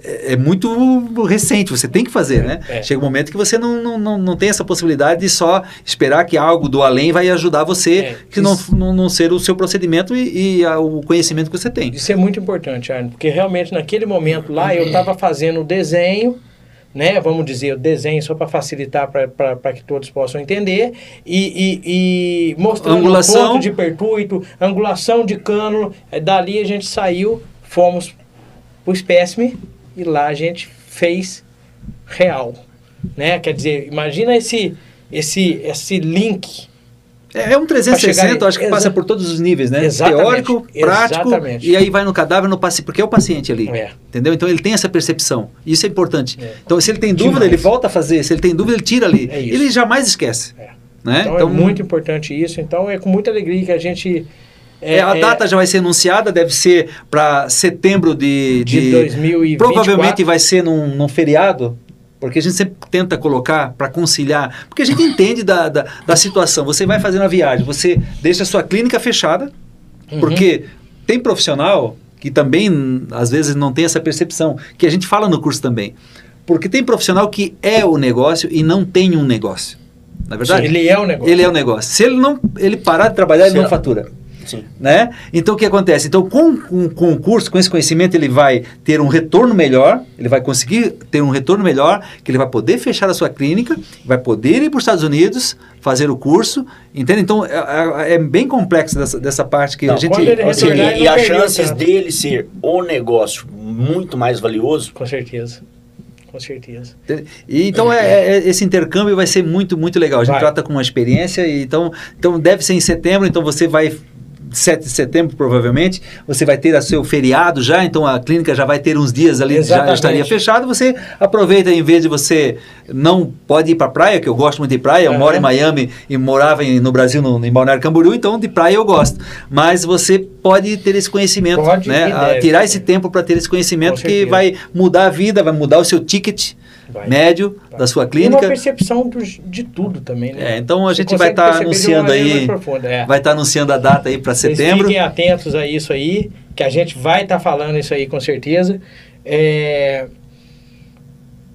é, é muito recente, você tem que fazer, né? É. Chega um momento que você não, não, não, não tem essa possibilidade de só esperar que algo do além vai ajudar você, É, que não, não, não ser o seu procedimento e, e a- o conhecimento que você tem. Isso é muito importante, Arno, porque realmente naquele momento lá eu estava fazendo o desenho, né? Vamos dizer, o desenho só para facilitar para que todos possam entender, e, e, e mostrando Angulação. o ponto de pertuito, angulação de cânula. Eh, Dali a gente saiu, fomos para o espécime e lá a gente fez real, né? Quer dizer, imagina esse, esse, esse link. É, é um Pra chegar 360, eu acho que passa por todos os níveis, né? Teórico, prático, exatamente. e aí vai no cadáver, no paciente, porque é o paciente ali. É. Entendeu? Então ele tem essa percepção. Isso é importante. É. Então, se ele tem dúvida, Demais. ele volta a fazer. Se ele tem dúvida, ele tira ali. É ele jamais esquece. É. Né? Então, é muito importante isso. Então é com muita alegria que a gente. É, a data já vai ser anunciada, deve ser para setembro de, de 2024. Provavelmente vai ser num, num feriado, porque a gente sempre tenta colocar para conciliar, porque a gente entende da, da, da situação. Você vai fazer uma viagem, você deixa a sua clínica fechada, Uhum. porque tem profissional que também às vezes não tem essa percepção, que a gente fala no curso também. Porque tem profissional que é o negócio e não tem um negócio. Na verdade? Ele é o negócio. Ele é o negócio. Se ele não ele parar de trabalhar, ele não fatura Sim. né? Então o que acontece? Então com, com, com o curso, com esse conhecimento, ele vai ter um retorno melhor, ele vai conseguir ter um retorno melhor, que ele vai poder fechar a sua clínica, vai poder ir para os Estados Unidos, fazer o curso, entende? Então é, é- é bem complexo dessa, dessa parte que Não, a gente... Assim, retornar, e, e as chances tanto. dele ser o negócio muito mais valioso Com certeza. Com certeza. E, então é, é- esse intercâmbio vai ser muito, muito legal. A gente Vai. trata com uma experiência, e então, então deve ser em setembro, então você vai. 7 de setembro, provavelmente, você vai ter o seu feriado já, então a clínica já vai ter uns dias ali, já Exatamente. estaria fechado. Você aproveita, em vez de você não pode ir para praia, que eu gosto muito de praia, eu Aham. moro em Miami e morava em- no Brasil, no, em Balneário Camboriú, então de praia eu gosto. Mas você pode ter esse conhecimento, Pode né? e A- deve. tirar esse tempo para ter esse conhecimento que vai mudar a vida, vai mudar o seu ticket Vai. médio Vai. da sua E uma clínica. percepção de tudo também, né? É, então a Você gente vai estar uma anunciando aí, profunda, é. vai estar anunciando a data aí para setembro. fiquem atentos a isso aí, que a gente vai estar falando isso aí com certeza. É,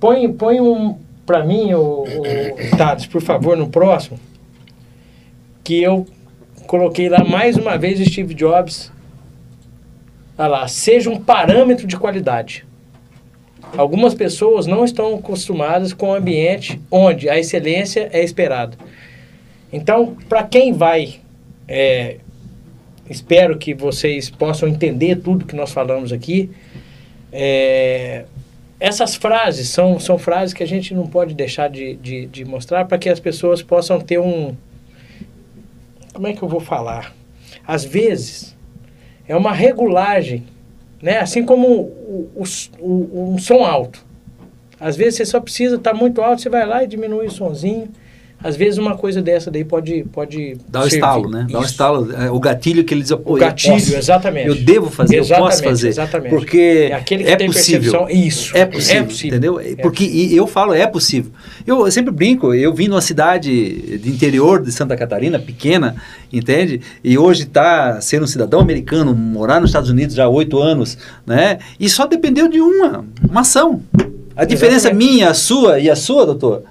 Põe, põe um para mim, o, o Tades, por favor, no próximo, que eu coloquei lá mais uma vez Steve Jobs. Olha lá, seja um parâmetro de qualidade. Algumas pessoas não estão acostumadas com um ambiente onde a excelência é esperada. Então, para quem vai é, espero que vocês possam entender tudo que nós falamos aqui. É, essas frases são, são frases que a gente não pode deixar de, de, de mostrar para que as pessoas possam ter um. Como é que eu vou falar? Às vezes, é uma regulagem, né? assim como o, o, o- um som alto. Às vezes você só precisa estar muito alto, você vai lá e diminui o sonzinho. Às vezes uma coisa dessa daí pode pode Dá o servir. estalo, né? Dá o Isso. estalo, é, o gatilho que ele diz, O eu gatilho, posso, exatamente. Eu devo fazer, eu posso Exatamente, fazer. exatamente. Porque É aquele que é tem possível. percepção. Isso. É possível, É possível. entendeu? É Porque e eu falo, é possível. Eu, eu sempre brinco, eu vim numa cidade de interior de Santa Catarina, pequena, entende? E hoje está sendo um cidadão americano, morar nos Estados Unidos já há oito anos, né? E só dependeu de uma, uma ação. A diferença Exatamente. minha, a sua e a sua, doutor,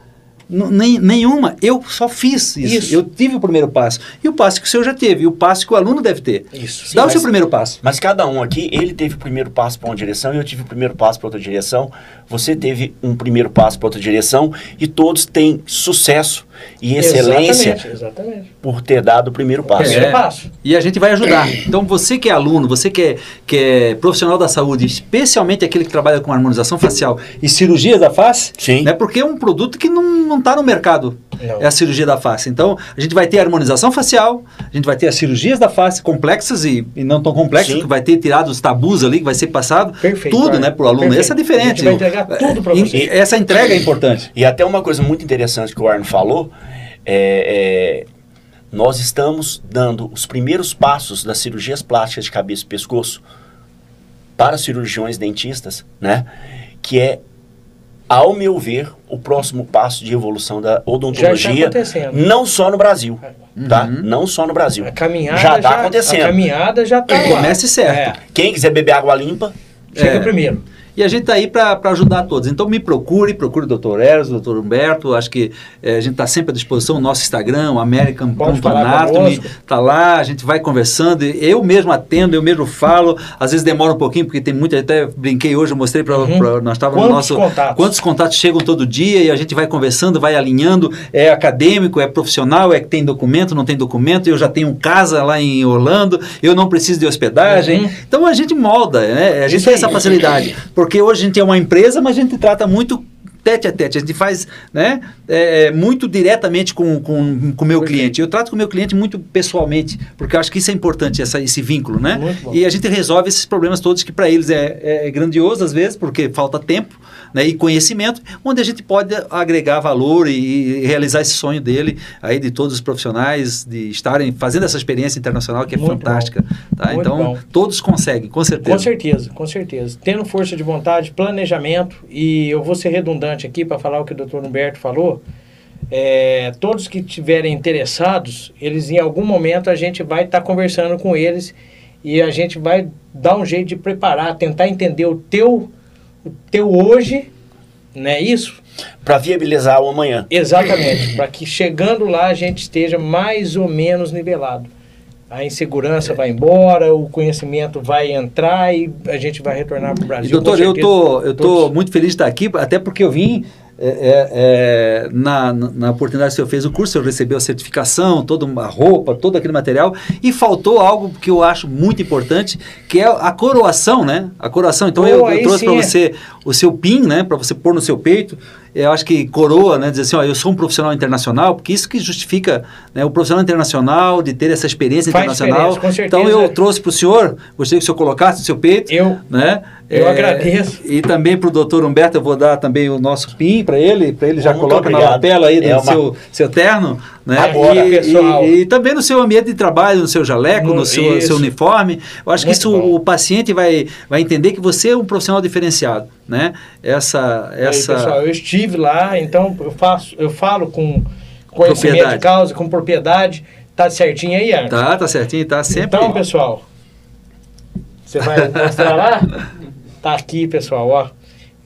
Nem, nenhuma. Eu só fiz isso. Isso. Eu tive o primeiro passo. E o passo que o senhor já teve. E o passo que o aluno deve ter. Isso. Dá o mas- seu primeiro passo. Mas cada um aqui, ele teve o primeiro passo para uma direção eu tive o primeiro passo para outra direção. Você teve um primeiro passo para outra direção e todos têm sucesso e excelência Exatamente, exatamente. por ter dado o primeiro passo. Primeiro passo. E a gente vai ajudar. Então, você que é aluno, você que é, que é profissional da saúde, especialmente aquele que trabalha com harmonização facial e cirurgia da face, Sim. né, porque é um produto que não está no mercado. Não. É a cirurgia da face. Então, a gente vai ter a harmonização facial, a gente vai ter as cirurgias da face complexas e, e não tão complexas, Sim. que vai ter tirado os tabus ali, que vai ser passado Perfeito, tudo, né, para o aluno. Perfeito. Essa é diferente. A gente vai entregar tudo pra E- você. Essa entrega é importante. E até uma coisa muito interessante que o Arno falou, é, é, nós estamos dando os primeiros passos das cirurgias plásticas de cabeça e pescoço para cirurgiões dentistas, né? Que é, ao meu ver, o próximo passo de evolução da odontologia, não só no Brasil, tá? Uhum. Não só no Brasil. A caminhada já está acontecendo. A caminhada já está. Comece certo. Quem quiser beber água limpa, É. Chega É. primeiro. E a gente está aí para ajudar todos. Então me procure, procure o Dr. Eros, o Dr. Humberto. Acho que eh, a gente está sempre à disposição. O nosso Instagram, American.anatomy, está lá, a gente vai conversando. Eu mesmo atendo, eu mesmo falo. Às vezes demora um pouquinho, porque tem muita. Até brinquei hoje, eu mostrei para. Uhum. Nós estávamos no nosso. contatos? Quantos contatos chegam todo dia e a gente vai conversando, vai alinhando. É acadêmico, é profissional, é que tem documento, não tem documento. Eu já tenho casa lá em Orlando, eu não preciso de hospedagem. Uhum. Então a gente molda, né? A gente Isso tem aí. essa facilidade. Porque hoje a gente é uma empresa, mas a gente trata muito tete a tete, a gente faz né, é, muito diretamente com o com, com meu cliente. Eu trato com o meu cliente muito pessoalmente, porque eu acho que isso é importante, essa, esse vínculo, né? E a gente resolve esses problemas todos que para eles é, é grandioso às vezes, porque falta tempo né, e conhecimento, onde a gente pode agregar valor e, e realizar esse sonho dele, aí de todos os profissionais, de estarem fazendo essa experiência internacional que é Muito fantástica. Tá? Então, bom. todos conseguem, com certeza. Com certeza, com certeza. Tendo força de vontade, planejamento, e eu vou ser redundante aqui para falar o que o Dr. Humberto falou. é, todos que estiverem interessados, eles em algum momento a gente vai estar conversando com eles e a gente vai dar um jeito de preparar, tentar entender o teu, o teu hoje, não é isso? para viabilizar o amanhã. Exatamente, para que chegando lá a gente esteja mais ou menos nivelado. A insegurança vai embora, o conhecimento vai entrar e a gente vai retornar para o E, Brasil. doutor, com eu tô, eu tô Todos. muito feliz de estar aqui, até porque eu vim é, é, é, na, na oportunidade que o senhor fez o curso, eu recebi a certificação, toda uma roupa, todo aquele material, e faltou algo que eu acho muito importante, que é a coroação, né? A coroação. Então Pô, eu, eu trouxe para é. você o seu PIN, né? Para você pôr no seu peito. Eu acho que coroa, né? Dizer assim, ó, eu sou um profissional internacional, porque isso que justifica né, o profissional internacional de ter essa experiência Faz internacional. com certeza. Então eu trouxe para o senhor, gostaria que o senhor colocasse no seu peito Eu, né? Eu agradeço. E também para o doutor Humberto, eu vou dar também o nosso PIN para ele, para ele já Muito coloca na lapela aí do É uma- seu, seu terno. Né? Agora, e, pessoal. E, e também no seu ambiente de trabalho, no seu jaleco, no, No- seu, seu uniforme. Eu acho que Muito isso bom. o paciente vai, vai entender que você é um profissional diferenciado. Né? Essa, Aí, essa... pessoal, eu estive lá, então eu faço, eu falo com conhecimento Propriedade. de causa, com propriedade. Tá certinho aí, Arno? Tá, tá certinho, tá sempre. Então, pessoal, você vai mostrar lá? *laughs* Tá aqui, pessoal, ó.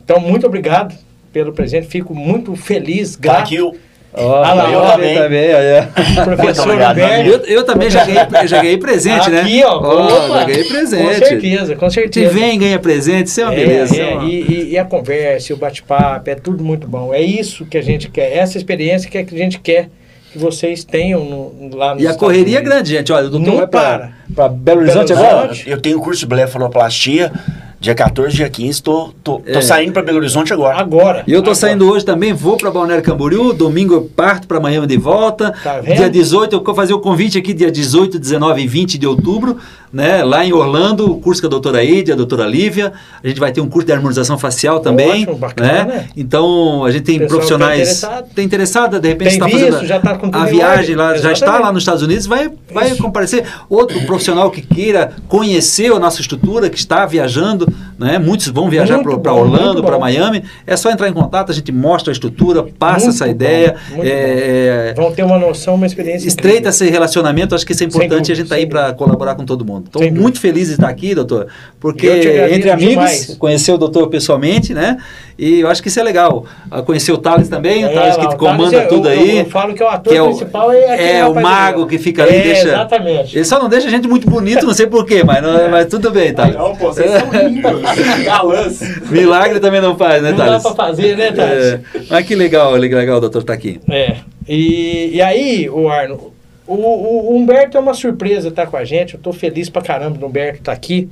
Então, muito obrigado pelo presente. Fico muito feliz, Tá grato. aqui o, Ó, Ah lá, eu também, também, olha. Professor obrigado. Eu, eu também já ganhei, já ganhei presente, né? Aqui, ó. opa, já ganhei presente. Com certeza, com Te certeza. vem, ganha presente, isso é uma É, beleza. é, e, e- e a conversa, o bate-papo, é tudo muito bom. É isso que a gente quer, essa experiência que a gente quer que vocês tenham no, lá no E a correria é grande, gente. Olha, o doutor Não vai para. para Belo Horizonte agora? Horizonte. eu tenho curso de blefaroplastia, dia 14, dia 15, tô, tô, tô É. saindo para Belo Horizonte agora. Agora. E eu tô agora. saindo hoje também, vou para Balneário Camboriú, domingo eu parto para Miami de volta. Tá vendo? Dia 18, eu vou fazer o convite aqui, dia 18, 19 e 20 de outubro, né? Lá em Orlando, o curso com a doutora Eide, a doutora Lívia. A gente vai ter um curso de harmonização facial também. Ótimo, bacana. né? Então, a gente tem tá profissionais. interessado. Tem interessado, de repente está fazendo já tá a em viagem lá, já está lá nos Estados Unidos, vai, vai comparecer. Outro profissional que queira conhecer a nossa estrutura, que está viajando, né? Muitos vão viajar para bom, Orlando, para bom. Miami. É só entrar em contato, a gente mostra a estrutura, passa Muito essa bom, ideia, muito é, Vão ter uma noção, uma experiência estreita incrível. esse relacionamento. Acho que isso é importante. dúvida, a gente está aí para colaborar com todo mundo. Estou Sem dúvida. muito feliz de estar aqui, doutor, porque entre amigos, demais. conhecer o doutor pessoalmente, né? E eu acho que isso é legal. Ah, Conhecer o Thales também, o É, Thales lá, que o Thales comanda é- tudo eu- aí. Eu, eu falo que o ator que é o- principal é é, o mago que fica ali, é, deixa- Exatamente. Ele só não deixa a gente muito bonito, não sei porquê, mas, não- mas tudo bem, Thales. Não, pô, vocês são lindos. *laughs* Galãs. Milagre também não faz, né, Não dá Thales? pra fazer, né, Thales? É, mas que legal, legal o doutor estar aqui. É. E, e aí, o Arno, o, o- o Humberto é uma surpresa estar com a gente. Eu tô feliz pra caramba do Humberto estar aqui.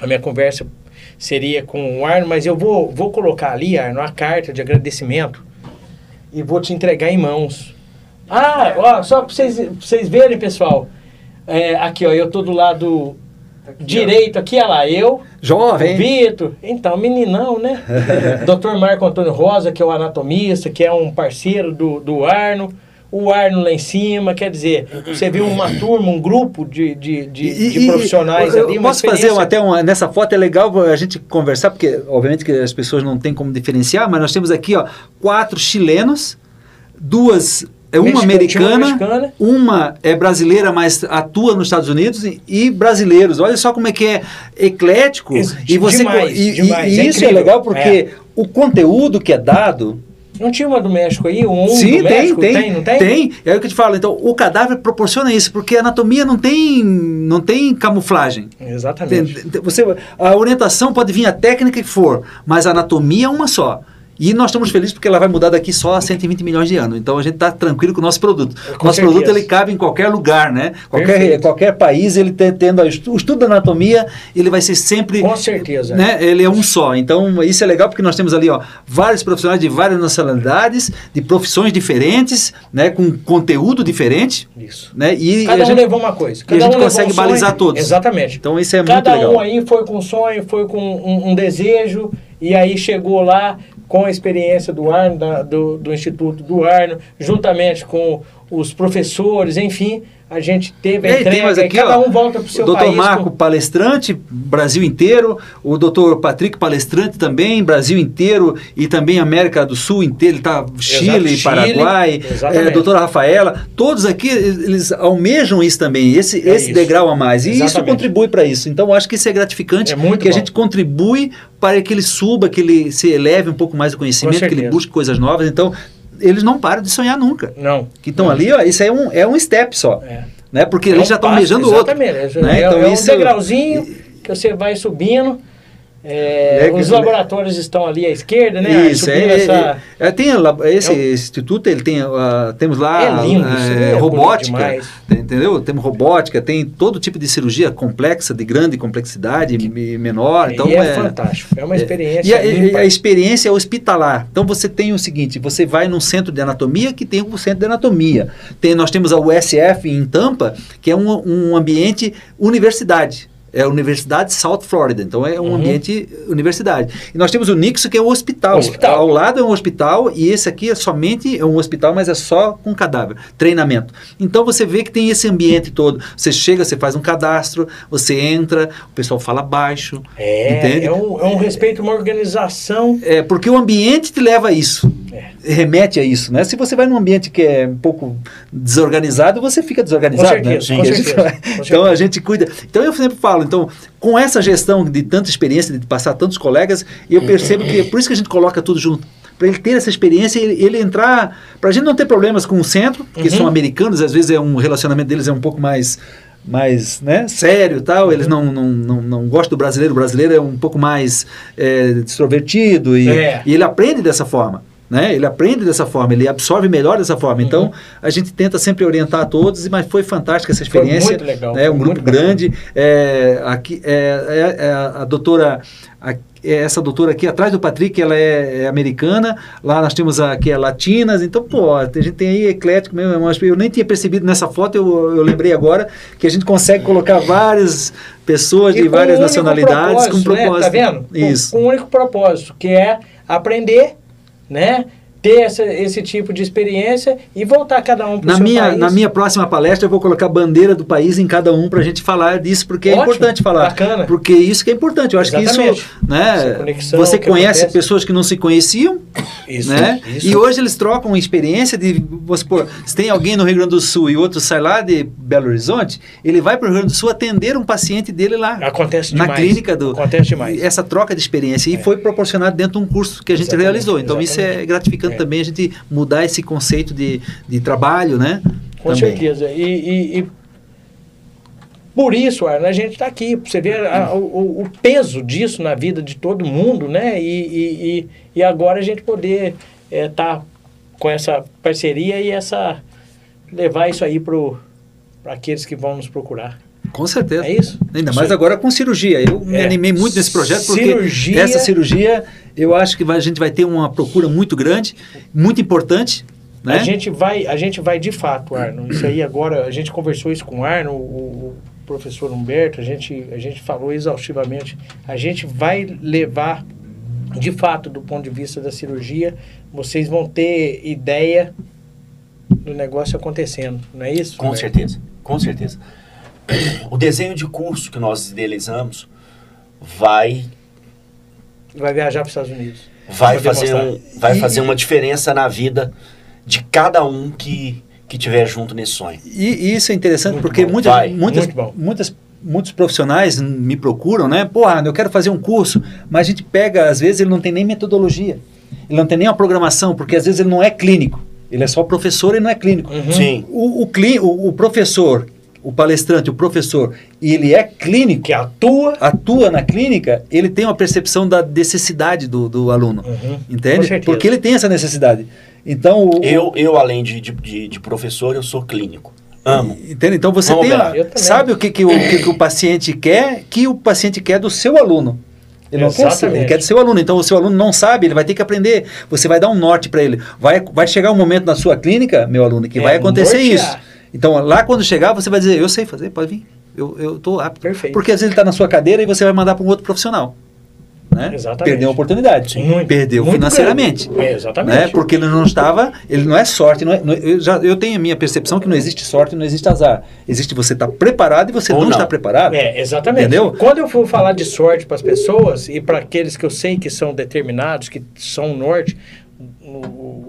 A minha conversa seria com o Arno, mas eu vou, vou colocar ali, Arno, a carta de agradecimento e vou te entregar em mãos. Ah, ó, só pra vocês, pra vocês verem, pessoal. É, aqui, ó, eu tô do lado direito aqui, olha lá, eu, Jovem. Vitor, então, meninão, né? *laughs* Dr. Marco Antônio Rosa, que é o anatomista, que é um parceiro do, do Arno. O Arno lá em cima, quer dizer, você viu uma turma, um grupo de, de, de, E- de e- profissionais eu, ali. eu posso fazer experiência- até uma, nessa foto é legal a gente conversar porque obviamente que as pessoas não têm como diferenciar, mas nós temos aqui ó quatro chilenos, duas é uma Mexicana, americana, mexicana. uma é brasileira, mas atua nos Estados Unidos e, e brasileiros. Olha só como é que é eclético Ex- e você demais, e, e- demais, e é isso é incrível. legal porque o conteúdo que é dado Não tinha uma do México aí? Um Sim, do tem, México? tem, não tem? Tem. É o que eu te falo. Então, o cadáver proporciona isso, porque a anatomia não tem, não tem camuflagem. Exatamente. Tem- tem- Você, a orientação pode vir a técnica que for, mas a anatomia é uma só. E nós estamos felizes porque ela vai mudar daqui só a 120 milhões de anos. Então a gente está tranquilo com o nosso produto. Com nosso certeza. produto ele cabe em qualquer lugar, né? Qualquer, Perfeito. qualquer país ele te- tendo o estudo da anatomia, ele vai ser sempre Com certeza. né? Ele é um só. Então, isso é legal porque nós temos ali, ó, vários profissionais de várias nacionalidades, de profissões diferentes, né, com conteúdo diferente, Isso. né? E Cada a um gente, levou uma coisa. e a Cada gente um consegue um sonho. balizar todos. Exatamente. Então, isso é Cada muito legal. um aí foi com um sonho, foi com um, um desejo, e aí chegou lá com a experiência do Arno, da- do, do Instituto do Arno, juntamente com os professores, enfim, a gente teve a aí, tem entrega, e aqui, cada um volta para o seu país. Marco, com- palestrante, Brasil inteiro. O doutor Patrick, palestrante também, Brasil inteiro. E também América do Sul inteiro. Ele está Chile, Chile, Paraguai. É, doutora Rafaela. Todos aqui, eles almejam isso também. Esse, É esse isso. degrau a mais. E isso contribui para isso. Então, acho que isso é gratificante. É muito que a bom. gente contribui para que ele suba, que ele se eleve um pouco mais o conhecimento, que ele busque coisas novas. Então, eles não param de sonhar nunca. Não. Que estão ali, ó, isso é um, é um step só. É. Né? Porque É eles um já estão almejando outro. Exatamente. né? É, Então, é um isso- degrauzinho que você vai subindo. É, os que- laboratórios estão ali à esquerda, né? Isso, é, essa- é, é, tem esse É um- instituto, ele tem, ah, temos lá É lindo, bonito robótica, tem- entendeu? Temos robótica, tem todo tipo de cirurgia complexa, de grande complexidade, e menor, então é, fantástico. É uma experiência. E a, a experiência é hospitalar. Então você tem o seguinte: você vai num centro de anatomia que tem um centro de anatomia. Tem, nós temos a USF em Tampa, que é um, um ambiente universidade. É a Universidade South Florida, então é um Uhum. ambiente universidade. E nós temos o Nixo, que é o hospital. Hospital. Ao lado é um hospital e esse aqui é somente é um hospital, mas é só com cadáver, treinamento. Então você vê que tem esse ambiente todo. Você chega, você faz um cadastro, você entra, o pessoal fala baixo, É, entende? é um, é um respeito, uma organização. É, porque o ambiente te leva a isso. É. Remete a isso, né? Se você vai num ambiente que é um pouco desorganizado, você fica desorganizado, certeza, né? com A gente certeza, vai- com então a gente cuida. Então eu sempre falo, então, com essa gestão de tanta experiência, de passar tantos colegas, eu percebo que é por isso que a gente coloca tudo junto. Para ele ter essa experiência, ele, ele entrar. Para a gente não ter problemas com o centro, que Uhum. são americanos, às vezes é um relacionamento deles é um pouco mais mais né, sério e tal, eles não, não, não, não gostam do brasileiro, o brasileiro é um pouco mais é, extrovertido e, É. e ele aprende dessa forma. Né? Ele aprende dessa forma, ele absorve melhor dessa forma. Então, Uhum. a gente tenta sempre orientar a todos, mas foi fantástica essa Foi experiência. muito legal, né? foi Um grupo grande. É, aqui, é, é- é a doutora. a- é essa doutora aqui atrás do Patrick, ela é, é americana. Lá nós temos aqui a latinas. Então, pô, a gente tem aí eclético mesmo. Eu que Eu nem tinha percebido nessa foto, eu, eu lembrei agora que a gente consegue colocar várias pessoas E de com várias um nacionalidades com propósito, né? Tá vendo? Com- Isso. Com um único propósito, que é aprender, né? Ter essa, esse tipo de experiência e voltar cada um para o Na seu minha, país. na minha próxima palestra eu vou colocar a bandeira do país em cada um para a gente falar disso, porque é Ótimo, importante falar. bacana. Porque isso que é importante. Eu acho Exatamente. que isso, né? Conexão Você conhece acontece. pessoas que não se conheciam, Isso, né? isso. E hoje eles trocam experiência de, vamos supor, se tem alguém no Rio Grande do Sul e outro sai lá de Belo Horizonte, ele vai para o Rio Grande do Sul atender um paciente dele lá. Acontece na demais. clínica do Acontece demais. essa troca de experiência e foi proporcionado dentro de um curso que a gente Exatamente, realizou então isso é exatamente. gratificante É. também a gente mudar esse conceito de, de trabalho né Com Também. certeza. E, e- e por isso, Arno, a gente está aqui. Você ver a- o, o peso disso na vida de todo mundo, né? E, e, e- agora a gente poder estar com essa parceria e essa levar isso aí para aqueles que vão nos procurar. com certeza É isso? Ainda mais agora com cirurgia. Eu me É. animei muito nesse projeto porque Cirurgia- essa cirurgia eu acho que vai- a gente vai ter uma procura muito grande, muito importante. Né? A gente vai, a gente vai de fato, Arno. Isso aí agora, a gente conversou isso com o Arno, o, o professor Humberto, a gente, a gente falou exaustivamente. A gente vai levar, de fato, do ponto de vista da cirurgia, vocês vão ter ideia do negócio acontecendo, não é isso? Com Humberto? certeza, com certeza. O desenho de curso que nós idealizamos vai Vai viajar para os Estados Unidos. vai fazer, um, vai E- fazer uma diferença na vida de cada um que que tiver junto nesse sonho. E, e isso é interessante Muito porque bom. muitas, Vai. muitas, Muito bom. muitas, muitos profissionais me procuram, né? Porra, eu quero fazer um curso, mas a gente pega, às vezes ele não tem nem metodologia, ele não tem nem uma programação, porque às vezes ele não é clínico, ele é só professor e não é clínico. Uhum. Sim. O, o, clí- o, o professor, o palestrante, o professor, e ele é clínico, Que atua. atua na clínica, ele tem uma percepção da necessidade do, do aluno, Uhum. Entende? Porque ele tem essa necessidade. Então, o, Eu, eu além de, de, de- professor, eu sou clínico. Amo. Entende? Então você Vamos tem a- sabe o que, que, o, que, que o paciente quer, que o paciente quer do seu aluno. Ele não quer, Exatamente. ele quer do seu aluno. Então o seu aluno não sabe, ele vai ter que aprender. Você vai dar um norte para ele. Vai, vai chegar um momento na sua clínica, meu aluno, que É, vai acontecer nortear. isso. Então lá quando chegar, você vai dizer, eu sei fazer, pode vir. Eu, eu tô apto. Perfeito. Porque às vezes ele está na sua cadeira e você vai mandar para um outro profissional. Né? Exatamente. Perdeu a oportunidade. Muito, Perdeu muito financeiramente. É, exatamente. Né? Porque ele não estava, ele não é sorte, não é- não é- eu, já, eu tenho a minha percepção que não existe sorte, não existe azar. Existe você estar preparado e você não, não. está preparado. É, exatamente. Entendeu? Quando eu for falar de sorte para as pessoas e para aqueles que eu sei que são determinados, que são norte, o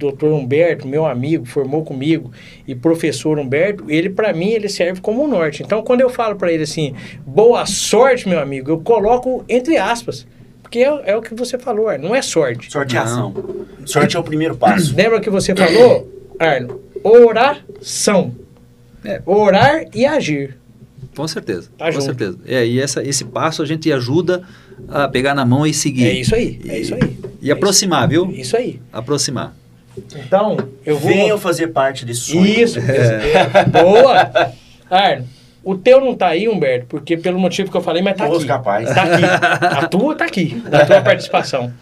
doutor Humberto, meu amigo, formou comigo, e professor Humberto, ele para mim ele serve como um norte. Então quando eu falo para ele assim, boa sorte, meu amigo, eu coloco entre aspas, porque é, é o que você falou, Arno, não é sorte. Sorte é ação. Sorte é o primeiro passo. Lembra que você falou, *coughs* Arno? Oração. É. Orar e agir. Com certeza. Tá com junto. certeza. É, e essa, esse passo a gente ajuda a pegar na mão e seguir. É isso aí, é isso aí. E aproximar, viu? Isso aí. Aproximar. Então, eu vou. Venham fazer parte desse sonho. Isso, *laughs* é. boa. Arno, o teu não tá aí, Humberto, porque pelo motivo que eu falei, mas tá Os aqui. capaz. Tá aqui. A tua tá aqui, a tua *laughs* participação.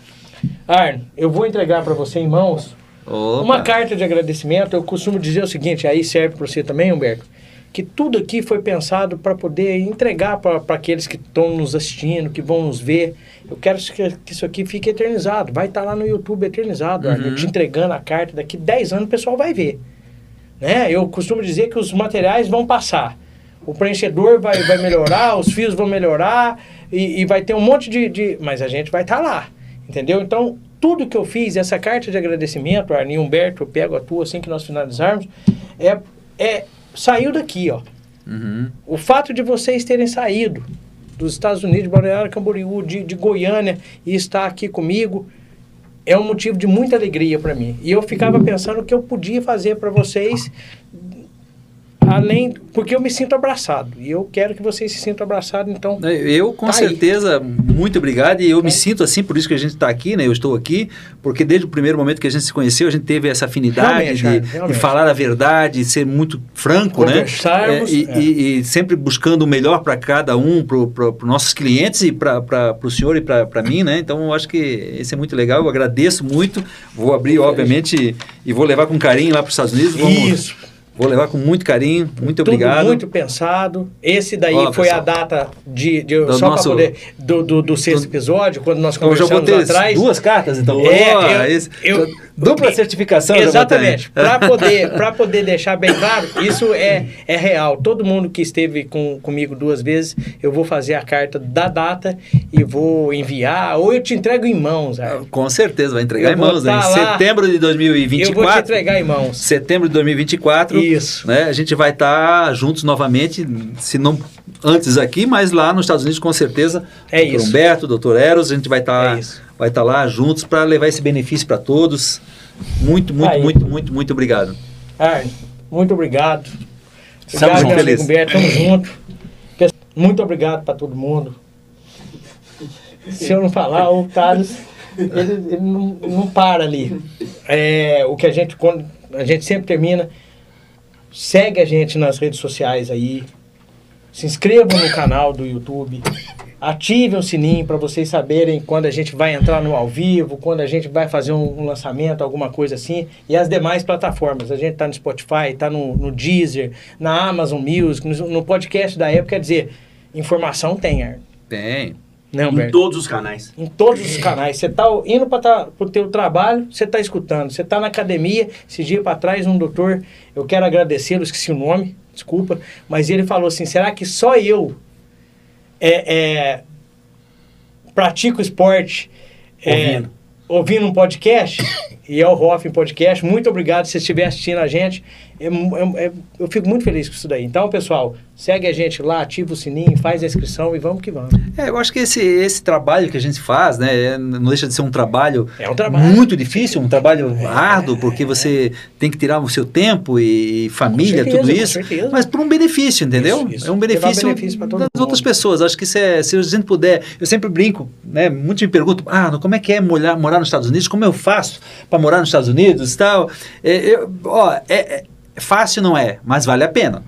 Arno, eu vou entregar para você em mãos Opa. uma carta de agradecimento. Eu costumo dizer o seguinte, aí serve para você também, Humberto, que tudo aqui foi pensado para poder entregar para aqueles que estão nos assistindo, que vão nos ver. Eu quero que, que isso aqui fique eternizado. Vai estar lá no YouTube eternizado, Uhum. te entregando a carta. Daqui 10 anos o pessoal vai ver. Né? Eu costumo dizer que os materiais vão passar. O preenchedor vai, vai melhorar, os fios vão melhorar e, e vai ter um monte de, de- Mas a gente vai estar lá, entendeu? Então, tudo que eu fiz, essa carta de agradecimento, Arninho Humberto, eu pego a tua assim que nós finalizarmos, é, é saiu daqui, ó. Uhum. O fato de vocês terem saído dos Estados Unidos, de Balneário Camboriú, de, de Goiânia e estar aqui comigo é um motivo de muita alegria para mim. E eu ficava pensando o que eu podia fazer para vocês além, porque eu me sinto abraçado e eu quero que vocês se sintam abraçados, então Eu, com Tá aí. certeza, muito obrigado. E eu me É. sinto assim, por isso que a gente está aqui, né? Eu estou aqui, porque desde o primeiro momento que a gente se conheceu, a gente teve essa afinidade Realmente, de, cara, de falar a verdade, ser muito franco, né? É, e, é. e- e sempre buscando o melhor para cada um, para os nossos clientes e para o senhor e para mim, né? Então, eu acho que esse é muito legal. Eu agradeço muito. Vou abrir, obviamente, e vou levar com carinho lá para os Estados Unidos. Vamos- isso. Vou levar com muito carinho. Muito Tudo obrigado. muito pensado. Esse daí Ó, foi pessoal. a data de, de Do só para nosso- poder do, do, do sexto do- episódio, quando nós Então, eu já conversamos lá atrás. duas cartas, então. É, Ó, eu- esse- eu- Dupla certificação, Exatamente. Para poder, *laughs* pra poder deixar bem claro, isso é, é real. Todo mundo que esteve com, comigo duas vezes, eu vou fazer a carta da data e vou enviar, ou eu te entrego em mãos. Arno. Com certeza, vai entregar Eu em mãos. Né? Em tá lá. setembro de 2024. Eu vou te entregar em mãos. Setembro de 2024. Isso. Né, a gente vai estar juntos novamente, se não antes aqui, mas lá nos Estados Unidos com certeza. É Dr. isso. Humberto, doutor Eros, a gente vai estar É isso. Vai estar lá juntos para levar esse benefício para todos. Muito, muito, Aí. muito, muito, muito obrigado. Arno, muito obrigado. Estamos Obrigado, felizes. Humberto, tamo junto. Muito obrigado para todo mundo. Se eu não falar, o Carlos, ele, ele não, não para ali. É, o que a gente, quando a gente sempre termina, segue a gente nas redes sociais aí, se inscrevam no canal do YouTube, ativem o sininho para vocês saberem quando a gente vai entrar no ao vivo, quando a gente vai fazer um, um lançamento, alguma coisa assim, e as demais plataformas. A gente está no Spotify, está no, no Deezer, na Amazon Music, no, no podcast da época, quer dizer, informação tem, Arno. Tem. Não, Em todos os canais. Em todos os canais. Você está indo para o teu trabalho, você está escutando. Você está na academia, esse dia para trás, um doutor, eu quero agradecê-lo, esqueci o nome, desculpa, mas ele falou assim, será que só eu é, é, pratico esporte é, Ouvindo. ouvindo um podcast? *coughs* e é o Hoffman Podcast. Muito obrigado se você estiver assistindo a gente. É é- é- eu fico muito feliz com isso daí. Então, pessoal, segue a gente lá, ativa o sininho, faz a inscrição e vamos que vamos. É, eu acho que esse, esse trabalho que a gente faz, né, é- não deixa de ser um trabalho, É um trabalho. muito difícil, um trabalho árduo, porque você tem que tirar o seu tempo e, família, certeza, tudo isso, mas por um benefício, entendeu? Isso, isso. É um benefício, benefício todo das mundo. outras pessoas. Acho que é, se a gente puder, eu sempre brinco, né, muitos me perguntam, ah, como é que é morar, morar nos Estados Unidos? Como eu faço para morar nos Estados Unidos e tal? É, eu- ó, é- é- fácil não é, mas vale a pena.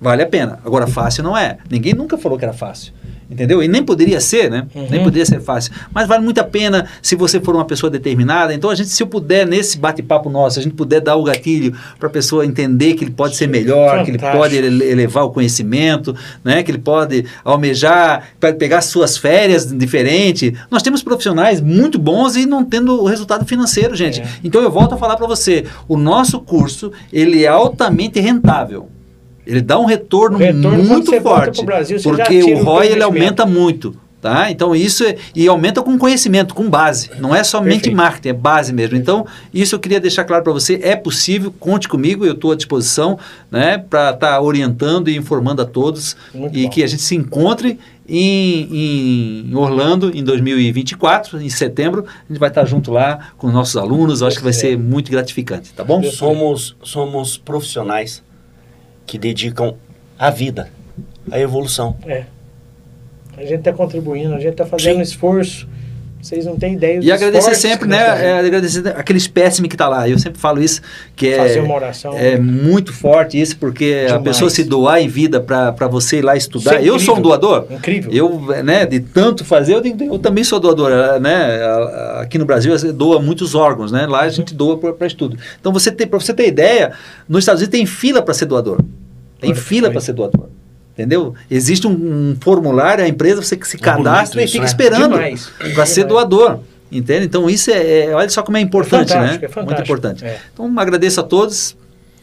Vale a pena. Agora, fácil não é. Ninguém nunca falou que era fácil. Entendeu? E nem poderia ser, né? Uhum. Nem poderia ser fácil. Mas vale muito a pena se você for uma pessoa determinada. Então, a gente, se eu puder, nesse bate-papo nosso, a gente puder dar o gatilho para a pessoa entender que ele pode ser melhor, que ele Fantástico. pode ele- elevar o conhecimento, né? que ele pode almejar, para pegar suas férias diferente. Nós temos profissionais muito bons e não tendo o resultado financeiro, gente. É. Então, eu volto a falar para você: o nosso curso ele é altamente rentável. Ele dá um retorno, retorno, muito forte. pro Brasil, porque o ROI ele aumenta muito. Tá? Então isso é, e aumenta com conhecimento, com base. Não é somente Perfeito. marketing, é base mesmo. Então, isso eu queria deixar claro para você, é possível, conte comigo, eu estou à disposição, né, para estar orientando e informando a todos Muito e bom. que a gente se encontre em, em Orlando em 2024, em setembro, a gente vai estar junto lá com os nossos alunos, eu acho que vai ser muito gratificante, tá bom? Somos, somos profissionais que dedicam a vida à evolução. É. A gente está contribuindo, a gente está fazendo Sim. um esforço. Vocês não têm ideia. E agradecer sempre, né? é, agradecer aquele espécime que está lá. Eu sempre falo isso, que é, Fazer uma oração. é muito forte isso, porque a Demais. pessoa se doar em vida para você ir lá estudar. É eu sou um doador. Incrível. Eu, né, de tanto fazer, eu, eu também sou doador, né? A- a- Aqui no Brasil você doa muitos órgãos, né? Lá a gente doa para estudo. Então você tem, para você ter ideia, nos Estados Unidos tem fila para ser doador. Tem fila para ser doador. Entendeu? Existe um, um formulário, a empresa você que se É bonito cadastra e fica né? esperando para ser doador. Entende? Então isso é, é- olha só como é importante, né? é fantástico. Muito importante. É. Então agradeço a todos.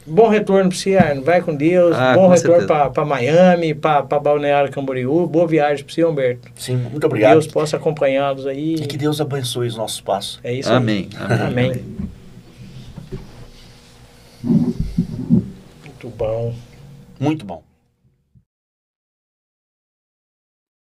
Bom retorno para você, Arno. Vai com Deus. Ah, Bom com retorno para Miami, para Balneário Camboriú. Boa viagem para você, Humberto. Sim, muito Que obrigado. Deus possa acompanhá-los aí. E que Deus abençoe os nossos passos. É isso Amém. aí. Amém. Amém. Muito bom. Muito bom.